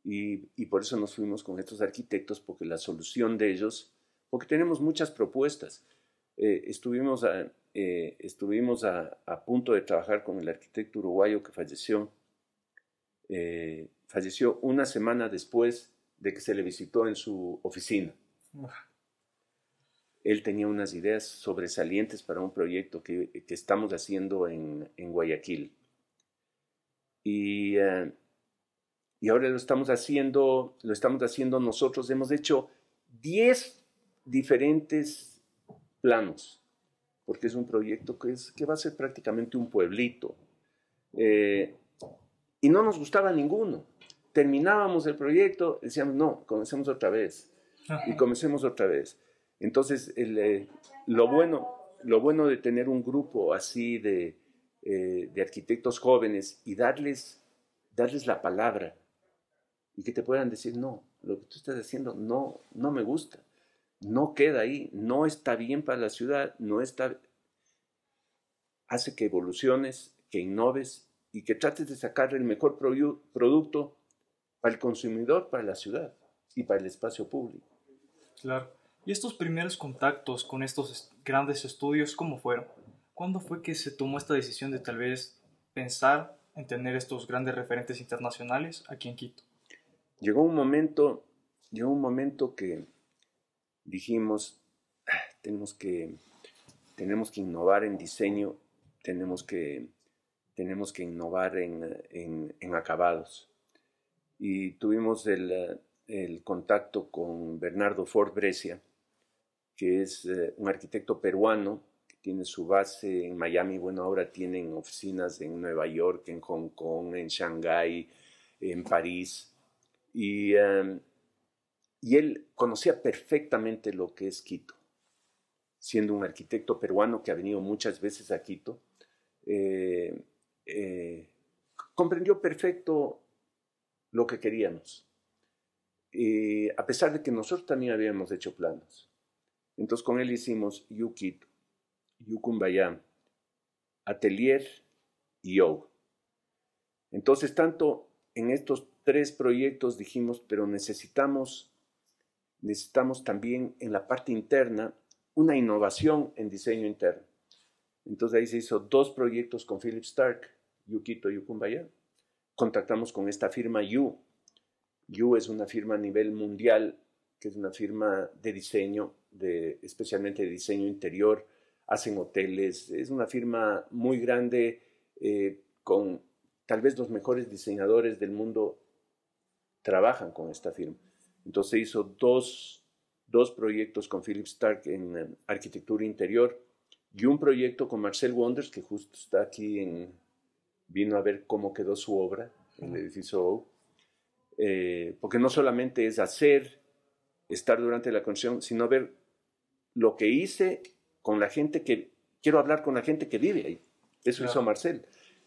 Y, y, por eso nos fuimos con estos arquitectos, porque la solución de ellos, porque tenemos muchas propuestas. Eh, estuvimos a, eh, estuvimos a, a, punto de trabajar con el arquitecto uruguayo que falleció. Eh, falleció una semana después de que se le visitó en su oficina. Él tenía unas ideas sobresalientes para un proyecto que, que estamos haciendo en, en Guayaquil. Y, uh, y, ahora lo estamos haciendo, lo estamos haciendo nosotros. Hemos hecho 10 diferentes planos, porque es un proyecto que, es, que va a ser prácticamente un pueblito. Eh, y no nos gustaba ninguno. Terminábamos el proyecto, decíamos, no, comencemos otra vez. Y comencemos otra vez. Entonces, el, eh, lo, bueno, lo bueno de tener un grupo así de, eh, de arquitectos jóvenes y darles, darles la palabra y que te puedan decir, no, lo que tú estás haciendo no, no me gusta, no queda ahí, no está bien para la ciudad, no está... Hace que evoluciones, que innoves y que trates de sacar el mejor producto para el consumidor, para la ciudad y para el espacio público. Claro. ¿Y estos primeros contactos con estos grandes estudios, cómo fueron? ¿Cuándo fue que se tomó esta decisión de tal vez pensar en tener estos grandes referentes internacionales aquí en Quito? Llegó un momento, llegó un momento que dijimos, ah, tenemos que, tenemos que innovar en diseño, tenemos que, tenemos que innovar en, en, en acabados. Y tuvimos el, el, contacto con Bernardo Ford Brescia, que es uh, un arquitecto peruano que tiene su base en Miami. Bueno, ahora tienen oficinas en Nueva York, en Hong Kong, en Shanghái, en París. Y, um, y él conocía perfectamente lo que es Quito, siendo un arquitecto peruano que ha venido muchas veces a Quito. Eh, eh, comprendió perfecto lo que queríamos. Y a pesar de que nosotros también habíamos hecho planos. Entonces con él hicimos Yukito, Yukumbaya, Atelier y Yo. Entonces tanto en estos tres proyectos dijimos, pero necesitamos, necesitamos también en la parte interna una innovación en diseño interno. Entonces ahí se hizo dos proyectos con Philip Stark, Yukito Yukumbaya. Contactamos con esta firma Yu. Yu es una firma a nivel mundial, que es una firma de diseño, de, especialmente de diseño interior. Hacen hoteles, es una firma muy grande eh, con tal vez los mejores diseñadores del mundo trabajan con esta firma. Entonces hizo dos, dos proyectos con Philip Stark en um, arquitectura interior y un proyecto con Marcel Wonders, que justo está aquí en, vino a ver cómo quedó su obra en el edificio O. Eh, porque no solamente es hacer, estar durante la construcción, sino ver lo que hice con la gente que, quiero hablar con la gente que vive ahí. Eso claro. hizo Marcel.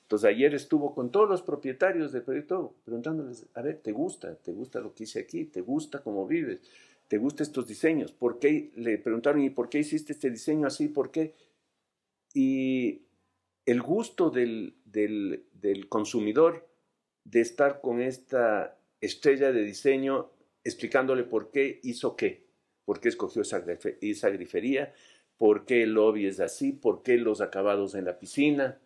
Entonces ayer estuvo con todos los propietarios del proyecto preguntándoles, a ver, ¿te gusta? ¿Te gusta lo que hice aquí? ¿Te gusta cómo vives? ¿Te gustan estos diseños? ¿Por qué? Le preguntaron, ¿y por qué hiciste este diseño así? ¿Por qué? Y el gusto del, del, del consumidor de estar con esta estrella de diseño explicándole por qué hizo qué, por qué escogió esa, esa grifería, por qué el lobby es así, por qué los acabados en la piscina,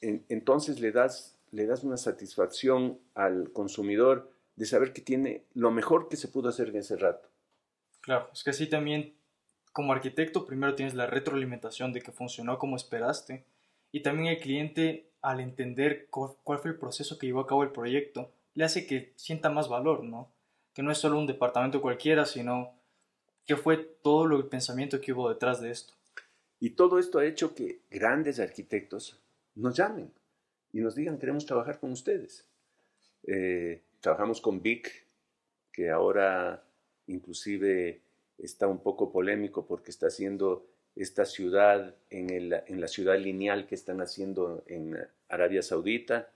entonces le das, le das una satisfacción al consumidor de saber que tiene lo mejor que se pudo hacer en ese rato. Claro, es que así también, como arquitecto, primero tienes la retroalimentación de que funcionó como esperaste y también el cliente, al entender cuál, cuál fue el proceso que llevó a cabo el proyecto, le hace que sienta más valor, ¿no? Que no es solo un departamento cualquiera, sino que fue todo lo, el pensamiento que hubo detrás de esto. Y todo esto ha hecho que grandes arquitectos nos llamen y nos digan, queremos trabajar con ustedes. Eh, trabajamos con Vic, que ahora inclusive está un poco polémico porque está haciendo esta ciudad en, el, en la ciudad lineal que están haciendo en Arabia Saudita.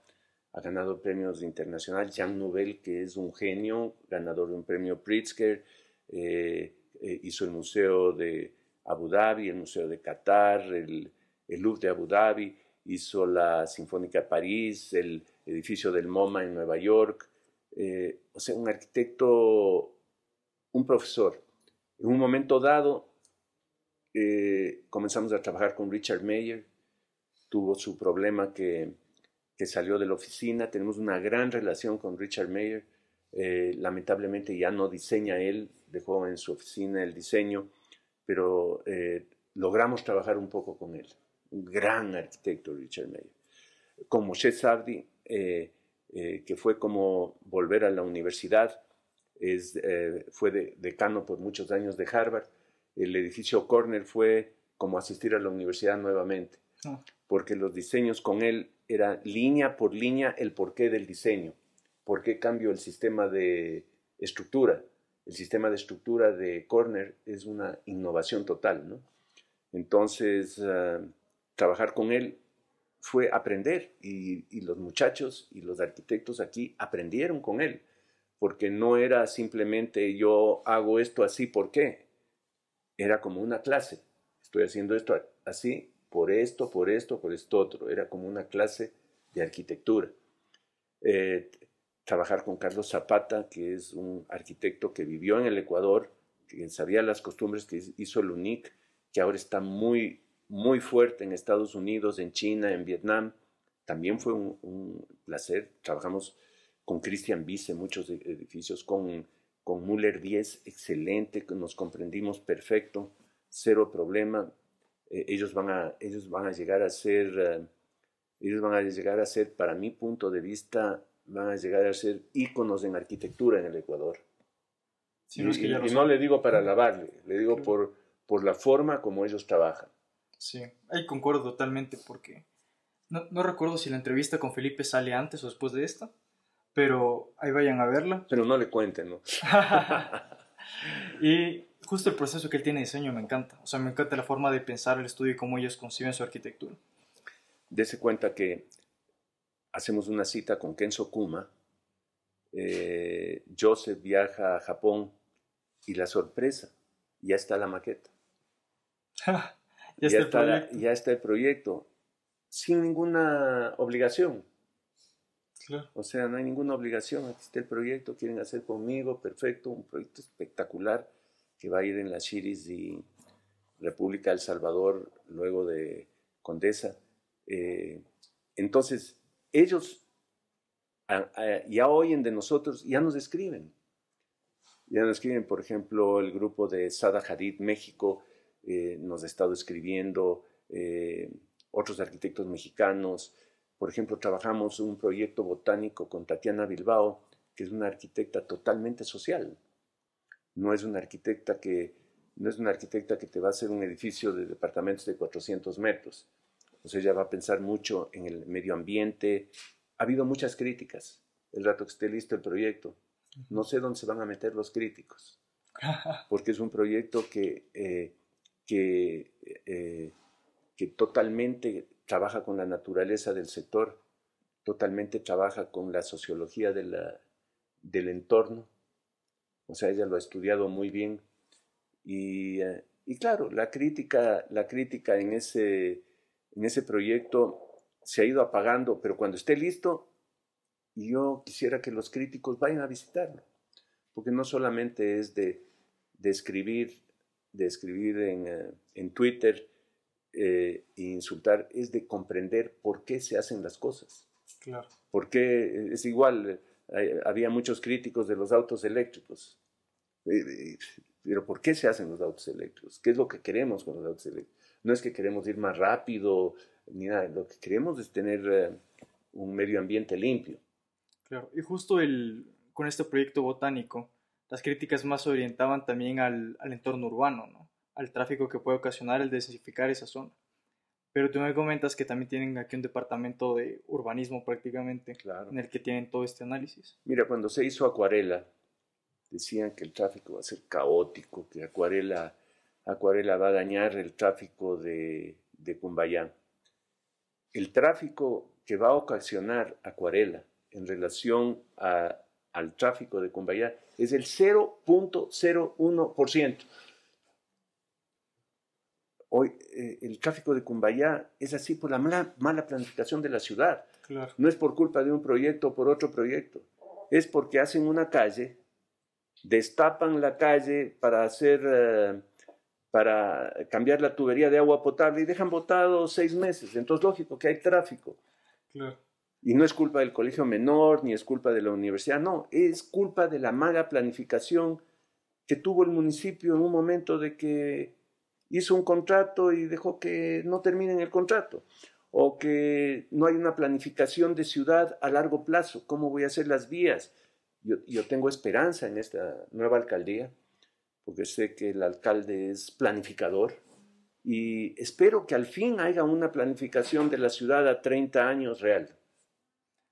Ha ganado premios internacionales. Jean Nouvel, que es un genio, ganador de un premio Pritzker, eh, eh, hizo el Museo de Abu Dhabi, el Museo de Qatar, el, el Louvre de Abu Dhabi, hizo la Sinfónica de París, el edificio del MoMA en Nueva York. Eh, o sea, un arquitecto, un profesor. En un momento dado, eh, comenzamos a trabajar con Richard Mayer, tuvo su problema que, que, salió de la oficina, tenemos una gran relación con Richard Mayer, eh, lamentablemente ya no diseña él, dejó en su oficina el diseño, pero logramos trabajar un poco con él un gran arquitecto Richard Mayer. Con Moshe Sabdi, eh, eh, que fue como volver a la universidad, es, eh, fue decano por muchos años de Harvard. El edificio Corner fue como asistir a la universidad nuevamente, ah. porque los diseños con él era línea por línea el porqué del diseño, por qué cambio el sistema de estructura. El sistema de estructura de Corner es una innovación total, ¿no? Entonces, ah, trabajar con él fue aprender y, los muchachos y los arquitectos aquí aprendieron con él, porque no era simplemente yo hago esto así, ¿por qué? Era como una clase, estoy haciendo esto así, por esto, por esto, por esto otro, era como una clase de arquitectura. Eh, trabajar con Carlos Zapata, que es un arquitecto que vivió en el Ecuador, que sabía las costumbres que hizo el UNIC, que ahora está muy muy fuerte en Estados Unidos, en China, en Vietnam. También fue un, placer. Trabajamos con Christian Vice, muchos e-, edificios, con, con Müller 10, excelente, nos comprendimos perfecto, cero problema. Eh, ellos, van a, ellos van a llegar a ser, eh, ellos van a llegar a ser, para mi punto de vista, van a llegar a ser íconos en arquitectura en el Ecuador. y, no le digo para alabarle, le digo por, por la forma como ellos trabajan. Sí, ahí concuerdo totalmente porque no, no, recuerdo si la entrevista con Felipe sale antes o después de esta, pero ahí vayan a verla. Pero no le cuenten, ¿no? *laughs* y justo el proceso que él tiene de diseño me encanta. O sea, me encanta la forma de pensar el estudio y cómo ellos conciben su arquitectura. Dese cuenta que hacemos una cita con Kenzo Kuma. Eh, Joseph viaja a Japón y la sorpresa, ya está la maqueta. *laughs* ya, está, el proyecto, sin ninguna obligación. O sea, no hay ninguna obligación, aquí está el proyecto, quieren hacer conmigo, perfecto, un proyecto espectacular que va a ir en la Chiris y República del Salvador, luego de Condesa. Eh, entonces, ellos ya oyen de nosotros, ya nos escriben. Ya nos escriben, por ejemplo, el grupo de Sada Hadid México, eh, nos ha estado escribiendo eh, otros arquitectos mexicanos. Por ejemplo, trabajamos un proyecto botánico con Tatiana Bilbao, que es una arquitecta totalmente social. No es una arquitecta que, no es una arquitecta que te va a hacer un edificio de departamentos de 400 metros. Sea, ella va a pensar mucho en el medio ambiente. Ha habido muchas críticas el rato que esté listo el proyecto. No sé dónde se van a meter los críticos, *laughs* porque es un proyecto que eh, que, eh, que totalmente trabaja con la naturaleza del sector, totalmente trabaja con la sociología de la, del entorno. O sea, ella lo ha estudiado muy bien. Y, eh, y claro, la crítica, la crítica en, ese, en ese proyecto se ha ido apagando, pero cuando esté listo, yo quisiera que los críticos vayan a visitarlo, porque no solamente es de, de escribir de escribir en, eh, en Twitter eh, e insultar, es de comprender por qué se hacen las cosas. Claro. Porque es igual, eh, había muchos críticos de los autos eléctricos. Pero ¿por qué se hacen los autos eléctricos? ¿Qué es lo que queremos con los autos eléctricos? No es que queremos ir más rápido, ni nada. Lo que queremos es tener un medio ambiente limpio. Claro, y justo el, con este proyecto botánico, las críticas más se orientaban también al, entorno urbano, ¿no? al tráfico que puede ocasionar el densificar esa zona. Pero tú me comentas que también tienen aquí un departamento de urbanismo prácticamente, en el que tienen todo este análisis. Mira, cuando se hizo Acuarela, decían que el tráfico va a ser caótico, que Acuarela, Acuarela va a dañar el tráfico de, de Cumbayá. El tráfico que va a ocasionar Acuarela en relación al tráfico de Cumbayá es el 0.01%. Hoy eh, el tráfico de Cumbayá es así por la mala, mala planificación de la ciudad. No es por culpa de un proyecto o por otro proyecto. Es porque hacen una calle, destapan la calle para hacer, eh, para cambiar la tubería de agua potable y dejan botado seis meses. Entonces, lógico que hay tráfico. Y no es culpa del colegio menor, ni es culpa de la universidad, no, es culpa de la mala planificación que tuvo el municipio en un momento de que hizo un contrato y dejó que no terminen el contrato, o que no hay una planificación de ciudad a largo plazo, cómo voy a hacer las vías. Yo, yo tengo esperanza en esta nueva alcaldía, porque sé que el alcalde es planificador, y espero que al fin haya una planificación de la ciudad a 30 años real.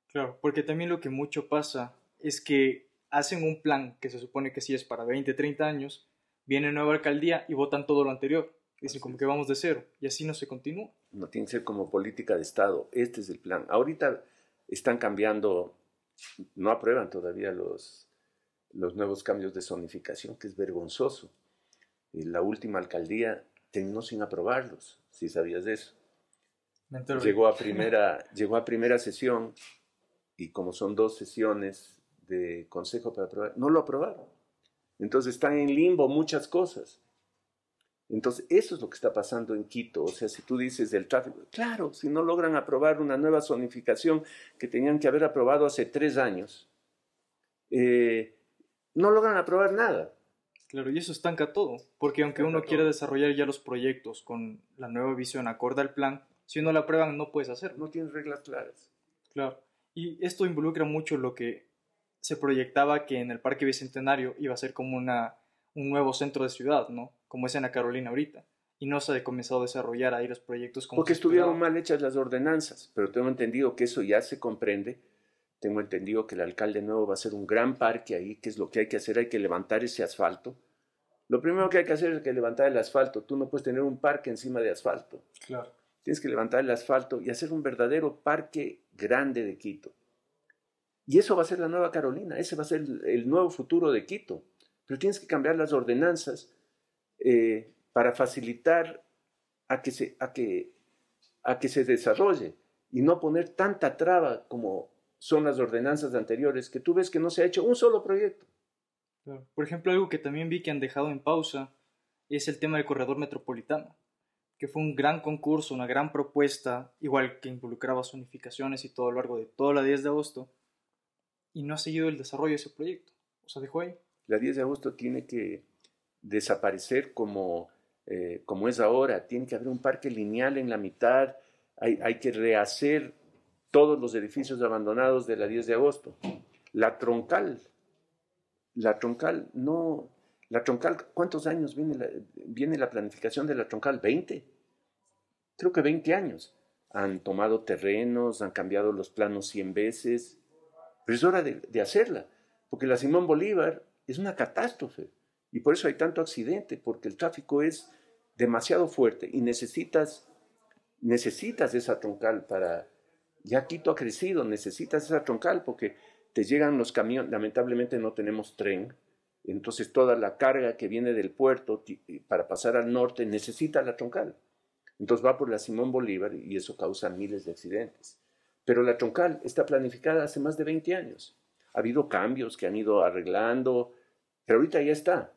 Claro, porque también lo que mucho pasa es que hacen un plan que se supone que sí es para 20, 30 años, viene nueva alcaldía y votan todo lo anterior. Dicen como que vamos de cero y así no se continúa. No tiene que ser como política de Estado. Este es el plan. Ahorita están cambiando, no aprueban todavía los, los nuevos cambios de zonificación, que es vergonzoso. La última alcaldía terminó sin aprobarlos, si sabías de eso. Llegó a, primera, *laughs* llegó a primera sesión y como son dos sesiones de consejo para aprobar, no lo aprobaron. Entonces están en limbo muchas cosas. Entonces, eso es lo que está pasando en Quito. O sea, si tú dices del tráfico, claro, si no logran aprobar una nueva zonificación que tenían que haber aprobado hace tres años, eh, no logran aprobar nada. Claro, y eso estanca todo, porque aunque uno quiera desarrollar ya los proyectos con la nueva visión acorde al plan, si no la aprueban no puedes hacerlo. No tienes reglas claras. Claro, y esto involucra mucho lo que se proyectaba que en el Parque Bicentenario iba a ser como una, un nuevo centro de ciudad, ¿no? Como es en la Carolina ahorita. Y no se ha comenzado a desarrollar ahí los proyectos como Porque estuvieron mal hechas las ordenanzas, pero tengo entendido que eso ya se comprende. Tengo entendido que el alcalde nuevo va a hacer un gran parque ahí, que es lo que hay que hacer, hay que levantar ese asfalto. Lo primero que hay que hacer es que levantar el asfalto. Tú no puedes tener un parque encima de asfalto. Claro. Tienes que levantar el asfalto y hacer un verdadero parque grande de Quito. Y eso va a ser la nueva Carolina, ese va a ser el, nuevo futuro de Quito. Pero tienes que cambiar las ordenanzas eh, para facilitar a que, se, a, que, a que se desarrolle y no poner tanta traba como son las ordenanzas anteriores, que tú ves que no se ha hecho un solo proyecto. Por ejemplo, algo que también vi que han dejado en pausa es el tema del corredor metropolitano, que fue un gran concurso, una gran propuesta, igual que involucraba zonificaciones y todo a lo largo de toda la 10 de agosto, y no ha seguido el desarrollo de ese proyecto. O sea, dejó ahí. La 10 de agosto tiene que desaparecer como, eh, como es ahora. Tiene que haber un parque lineal en la mitad. Hay, hay que rehacer todos los edificios abandonados de la 10 de agosto. La troncal. La troncal no. La troncal, ¿cuántos años viene la, planificación de la troncal? ¿20? Creo que 20 años. Han tomado terrenos, han cambiado los planos 100 veces pero es hora de, hacerla, porque la Simón Bolívar es una catástrofe y por eso hay tanto accidente, porque el tráfico es demasiado fuerte y necesitas, necesitas esa troncal para... Ya Quito ha crecido, necesitas esa troncal porque te llegan los camiones, lamentablemente no tenemos tren, entonces toda la carga que viene del puerto para pasar al norte necesita la troncal. Entonces va por la Simón Bolívar y eso causa miles de accidentes. Pero la troncal está planificada hace más de 20 años. Ha habido cambios que han ido arreglando, pero ahorita ya está.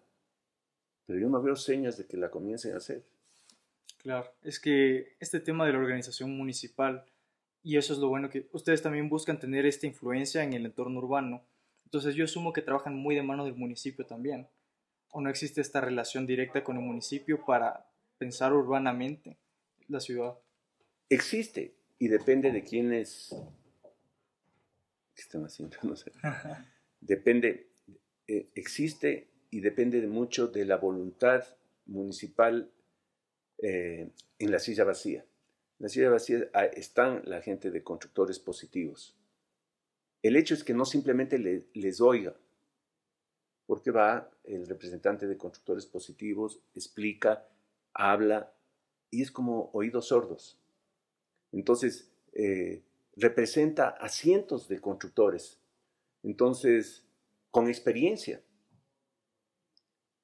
Pero yo no veo señas de que la comiencen a hacer. Claro, es que este tema de la organización municipal, y eso es lo bueno que ustedes también buscan tener esta influencia en el entorno urbano. Entonces yo asumo que trabajan muy de mano del municipio también. ¿O no existe esta relación directa con el municipio para pensar urbanamente la ciudad? Existe, y depende de quiénes ¿qué están haciendo? *laughs* No sé. Depende, eh, existe y depende de mucho de la voluntad municipal eh, en la silla vacía. La silla vacía están la gente de constructores positivos. El hecho es que no simplemente les oiga, porque va el representante de constructores positivos, explica, habla, y es como oídos sordos. Entonces, eh, representa a cientos de constructores, entonces, con experiencia.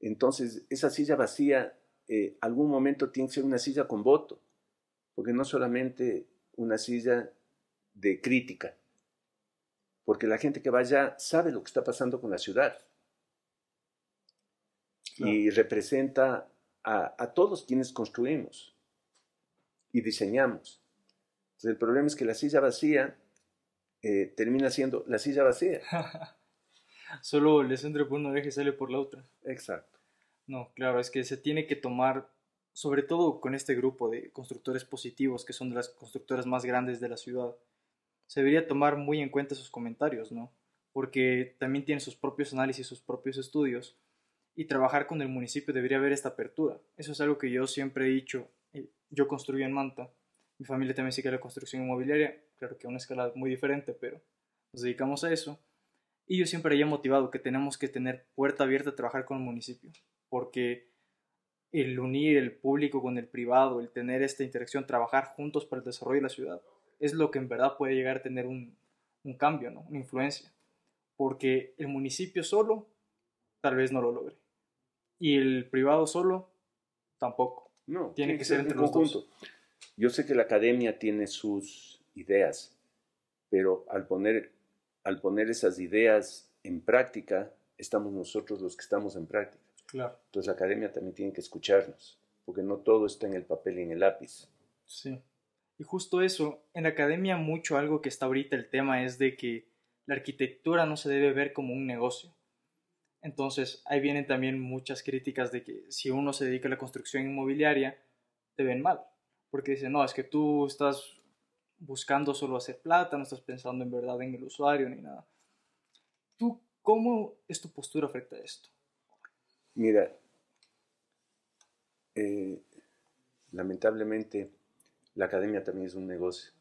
Entonces, esa silla vacía, eh, algún momento tiene que ser una silla con voto, porque no solamente una silla de crítica, porque la gente que va allá sabe lo que está pasando con la ciudad y representa a, todos quienes construimos y diseñamos. Entonces, el problema es que la silla vacía eh, termina siendo la silla vacía. *laughs* Solo les entra por una oreja y sale por la otra. Exacto. No, claro, es que se tiene que tomar, sobre todo con este grupo de constructores positivos, que son de las constructoras más grandes de la ciudad, se debería tomar muy en cuenta sus comentarios, ¿no? Porque también tienen sus propios análisis, sus propios estudios, y trabajar con el municipio debería haber esta apertura. Eso es algo que yo siempre he dicho. Eh, yo construí en Manta, mi familia también sigue la construcción inmobiliaria, claro que a una escala muy diferente, pero nos dedicamos a eso. Y yo siempre he motivado que tenemos que tener puerta abierta a trabajar con el municipio, porque el unir el público con el privado, el tener esta interacción, trabajar juntos para el desarrollo de la ciudad, es lo que en verdad puede llegar a tener un, un cambio, ¿no? una influencia. Porque el municipio solo tal vez no lo logre. Y el privado solo tampoco. No, tiene, que, ser, entre los conjunto. Yo sé que la academia tiene sus ideas, pero al poner, al poner esas ideas en práctica, estamos nosotros los que estamos en práctica. Claro. Entonces la academia también tiene que escucharnos, porque no todo está en el papel y en el lápiz. Sí. Y justo eso, en la academia mucho algo que está ahorita el tema es de que la arquitectura no se debe ver como un negocio. Entonces ahí vienen también muchas críticas de que si uno se dedica a la construcción inmobiliaria, te ven mal, porque dicen, no, es que tú estás buscando solo hacer plata, no estás pensando en verdad en el usuario ni nada. ¿Tú cómo es tu postura frente a esto? Mira, eh, lamentablemente la academia también es un negocio.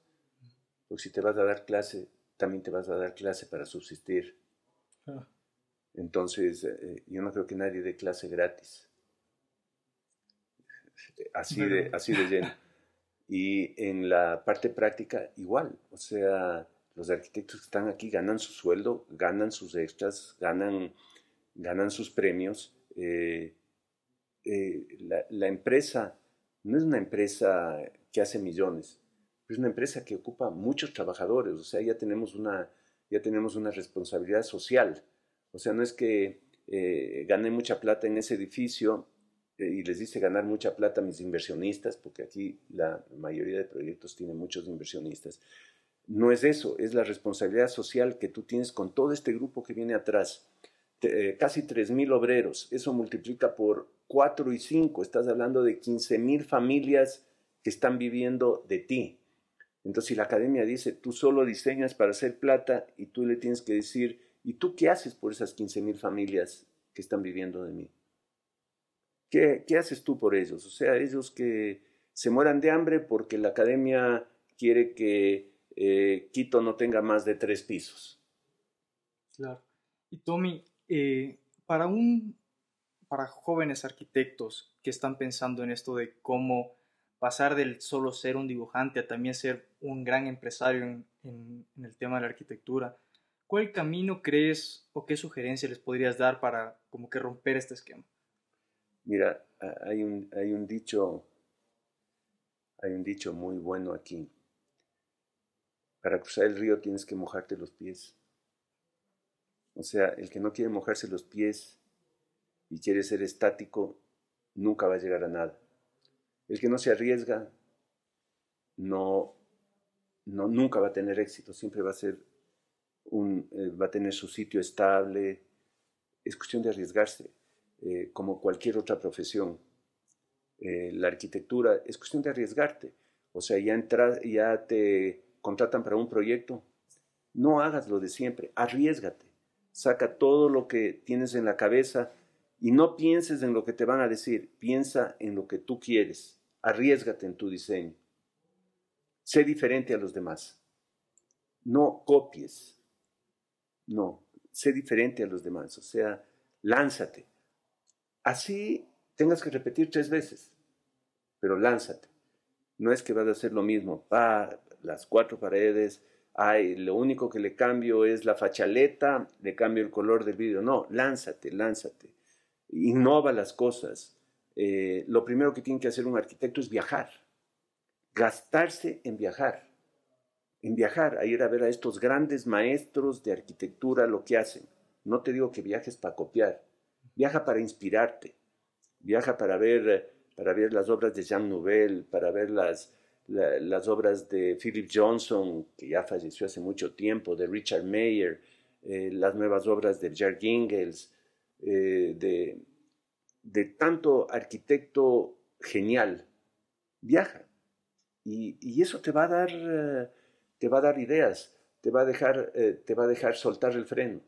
Porque si te vas a dar clase, también te vas a dar clase para subsistir. Ah. Entonces, eh, yo no creo que nadie dé clase gratis. Así de, así de lleno. Y en la parte práctica, igual. O sea, los arquitectos que están aquí ganan su sueldo, ganan sus extras, ganan, ganan sus premios. Eh, eh, la, empresa no es una empresa que hace millones. Es una empresa que ocupa muchos trabajadores, o sea, ya tenemos una, ya tenemos una responsabilidad social. O sea, no es que eh, gané mucha plata en ese edificio eh, y les dice ganar mucha plata a mis inversionistas, porque aquí la mayoría de proyectos tienen muchos inversionistas. No es eso, es la responsabilidad social que tú tienes con todo este grupo que viene atrás. Eh, casi 3.000 obreros, eso multiplica por 4 y 5, estás hablando de 15.000 familias que están viviendo de ti. Entonces, si la academia dice, tú solo diseñas para hacer plata y tú le tienes que decir, ¿y tú qué haces por esas 15.000 familias que están viviendo de mí? ¿Qué, ¿Qué haces tú por ellos? O sea, ellos que se mueran de hambre porque la academia quiere que eh, Quito no tenga más de tres pisos. Claro. Y Tommy, eh, para un para jóvenes arquitectos que están pensando en esto de cómo pasar del solo ser un dibujante a también ser un gran empresario en, el tema de la arquitectura, ¿cuál camino crees o qué sugerencia les podrías dar para como que romper este esquema? Mira, hay un, hay un dicho, hay un dicho muy bueno aquí. Para cruzar el río tienes que mojarte los pies. O sea, el que no quiere mojarse los pies y quiere ser estático, nunca va a llegar a nada. El que no se arriesga, no, no nunca va a tener éxito, siempre va a ser un, eh, va a tener su sitio estable. Es cuestión de arriesgarse, eh, como cualquier otra profesión. Eh, la arquitectura es cuestión de arriesgarte. O sea, ya, ya te contratan para un proyecto, no hagas lo de siempre, arriesgate. Saca todo lo que tienes en la cabeza, y no pienses en lo que te van a decir, piensa en lo que tú quieres. Arriesgate en tu diseño. Sé diferente a los demás. No copies. No, sé diferente a los demás. O sea, lánzate. Así tengas que repetir tres veces, pero lánzate. No es que vas a hacer lo mismo, pa, las cuatro paredes, ay, lo único que le cambio es la fachaleta, le cambio el color del vidrio. No, lánzate, lánzate. Innova las cosas. Eh, lo primero que tiene que hacer un arquitecto es viajar, gastarse en viajar, en viajar, a ir a ver a estos grandes maestros de arquitectura lo que hacen. No te digo que viajes para copiar, viaja para inspirarte, viaja para ver, para ver las obras de Jean Nouvel, para ver las, las obras de Philip Johnson, que ya falleció hace mucho tiempo, de Richard Mayer, eh, las nuevas obras de Jerry Gingles, eh, de, de tanto arquitecto genial, viaja. Y, eso te va a dar, eh, te va a dar ideas, te va a dejar, te va a dejar soltar el freno.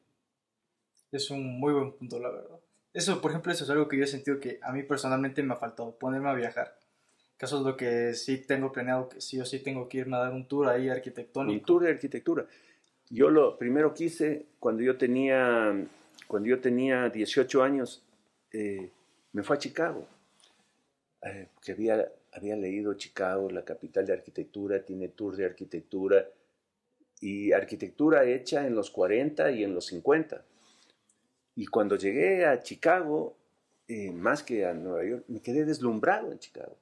Es un muy buen punto, la verdad. Eso, por ejemplo, eso es algo que yo he sentido que a mí personalmente me ha faltado, ponerme a viajar. Eso es lo que sí tengo planeado, que sí o sí tengo que irme a dar un tour ahí arquitectónico. Un tour de arquitectura. Yo lo primero que hice cuando yo tenía, cuando yo tenía 18 años, eh, me fue a Chicago. Eh, había, había leído Chicago, la capital de arquitectura, tiene tour de arquitectura y arquitectura hecha en los 40 y en los 50. Y cuando llegué a Chicago, eh, más que a Nueva York, me quedé deslumbrado en Chicago.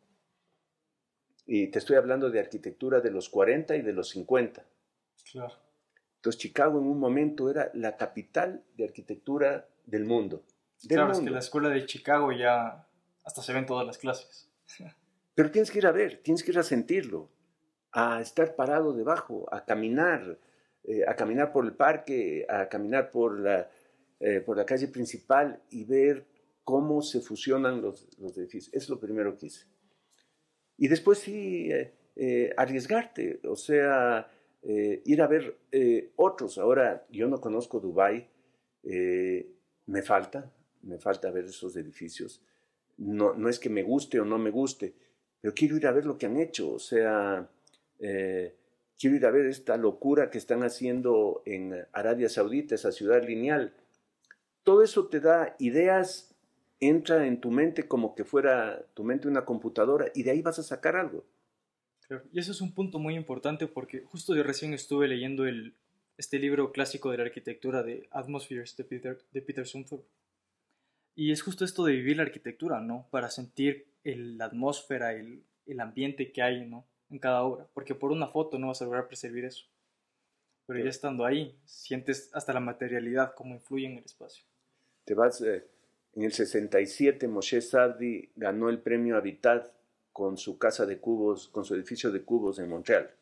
Y te estoy hablando de arquitectura de los 40 y de los 50. Claro. Entonces Chicago en un momento era la capital de arquitectura del mundo. claro, es que la escuela de Chicago ya hasta se ven todas las clases. Pero tienes que ir a ver, tienes que ir a sentirlo, a estar parado debajo, a caminar, eh, a caminar por el parque, a caminar por la, eh, por la calle principal y ver cómo se fusionan los, los edificios. Es lo primero que hice. Y después sí, eh, eh, arriesgarte, o sea, eh, ir a ver otros. Ahora, yo no conozco Dubái, me falta, me falta ver esos edificios. No, no es que me guste o no me guste, pero quiero ir a ver lo que han hecho, o sea, quiero ir a ver esta locura que están haciendo en Arabia Saudita, esa ciudad lineal. Todo eso te da ideas entra en tu mente como que fuera tu mente una computadora y de ahí vas a sacar algo. Y eso es un punto muy importante porque justo yo recién estuve leyendo el, este libro clásico de la arquitectura de Atmospheres de Peter, de Peter Y es justo esto de vivir la arquitectura, ¿no? Para sentir el, la atmósfera, el, el ambiente que hay, ¿no? En cada obra. Porque por una foto no vas a lograr percibir eso. Pero ya estando ahí, sientes hasta la materialidad, cómo influye en el espacio. Te vas, eh, en el 67, Moshe Sardi ganó el premio Habitat con su casa de cubos, con su edificio de cubos en Montreal.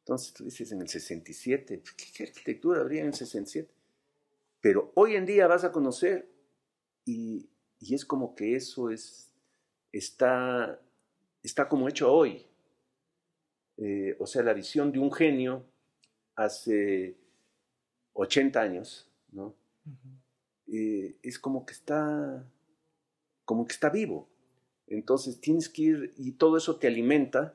Entonces tú dices, en el 67, ¿qué, arquitectura habría en el 67? Pero hoy en día vas a conocer y, es como que eso es, está, está como hecho hoy. Eh, o sea, la visión de un genio hace 80 años, ¿no? Eh, es como que está, como que está vivo. Entonces tienes que ir y todo eso te alimenta,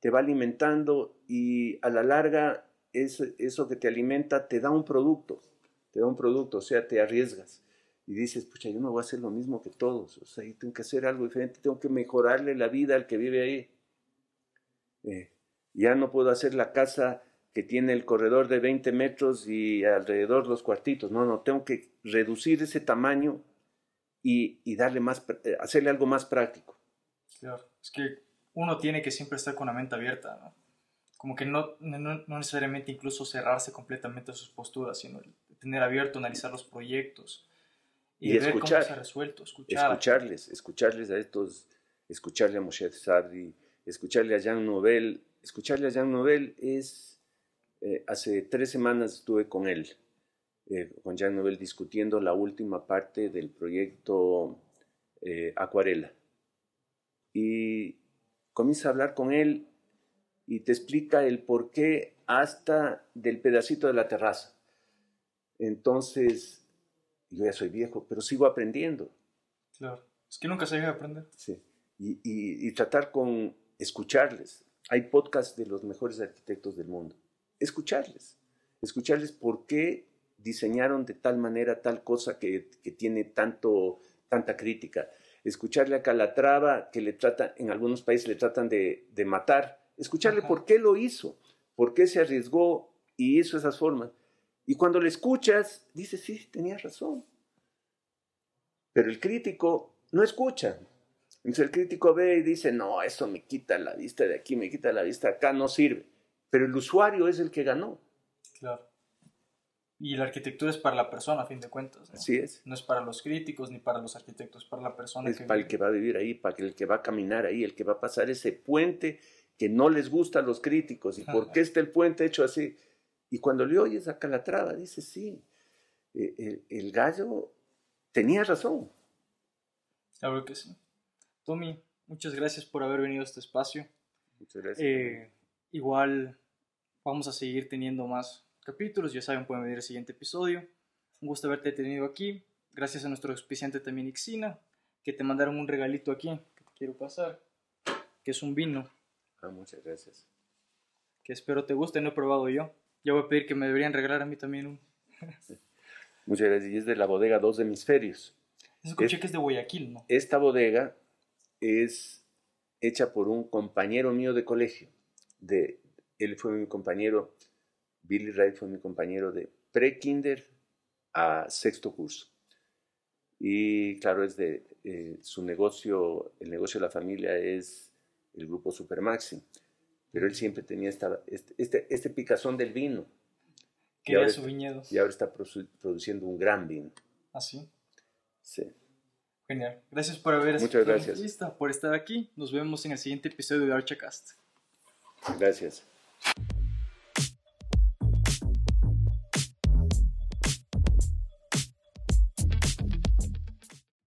te va alimentando y a la larga eso que te alimenta te da un producto, te da un producto, o sea, te arriesgas y dices, pucha, yo no voy a hacer lo mismo que todos, o sea, yo tengo que hacer algo diferente, tengo que mejorarle la vida al que vive ahí. Eh, ya no puedo hacer la casa que tiene el corredor de 20 metros y alrededor los cuartitos. No, no, tengo que reducir ese tamaño y, darle más, eh, hacerle algo más práctico. Claro, es que uno tiene que siempre estar con la mente abierta, ¿no? Como que no, no, necesariamente incluso cerrarse completamente a sus posturas, sino tener abierto, analizar los proyectos y, ver cómo se ha resuelto, escuchar. Escucharles, escucharles a estos, escucharle a Moshe Sardi, escucharle a Jean Nouvel. Escucharle a Jean Nouvel es eh, hace tres semanas estuve con él, eh, con Jean Nouvel, discutiendo la última parte del proyecto eh, Acuarela. Y comienza a hablar con él y te explica el por qué hasta del pedacito de la terraza. Entonces, yo ya soy viejo, pero sigo aprendiendo. Claro, es que nunca se llega a aprender. Sí, y, y tratar con escucharles. Hay podcasts de los mejores arquitectos del mundo escucharles, escucharles por qué diseñaron de tal manera tal cosa que, que tiene tanto, tanta crítica. Escucharle a Calatrava, que le tratan, en algunos países le tratan de, de matar, escucharle Ajá. por qué lo hizo, por qué se arriesgó y hizo esas formas. Y cuando le escuchas, dices, sí, tenías razón. Pero el crítico no escucha. Entonces el crítico ve y dice, no, eso me quita la vista de aquí, me quita la vista de acá, no sirve. Pero el usuario es el que ganó. Claro. Y la arquitectura es para la persona, a fin de cuentas. ¿no? Así es. No es para los críticos ni para los arquitectos, es para la persona Es que para el que va a vivir ahí, para el que va a caminar ahí, el que va a pasar ese puente que no les gusta a los críticos. ¿Y por qué está el puente hecho así? Y cuando le oyes a Calatrava, dice, sí, eh, el, el gallo tenía razón. Claro que sí. Tommy, muchas gracias por haber venido a este espacio. Muchas gracias. Eh, igual vamos a seguir teniendo más capítulos, ya saben, pueden venir al siguiente episodio. Un gusto haberte tenido aquí. Gracias a nuestro auspiciante también Ixina, que te mandaron un regalito aquí, que te quiero pasar, que es un vino, Ah, muchas gracias. que espero te guste, no he probado yo. Ya voy a pedir que me deberían regalar a mí también un... *laughs* Muchas gracias. Y es de la bodega Dos Hemisferios. Escuché que es de Guayaquil, ¿no? Esta bodega es hecha por un compañero mío de colegio. De, él fue mi compañero, Billy Wright fue mi compañero de pre-kinder a sexto curso. Y claro, es de eh, su negocio, el negocio de la familia es el grupo Supermaxi. Pero él siempre tenía esta, este, este, este picazón del vino. Quería ahora su viñedo. Y ahora está produ- produciendo un gran vino. Así. Sí. Genial. Gracias por haber Muchas gracias. por estar aquí. Nos vemos en el siguiente episodio de Archacast. Gracias.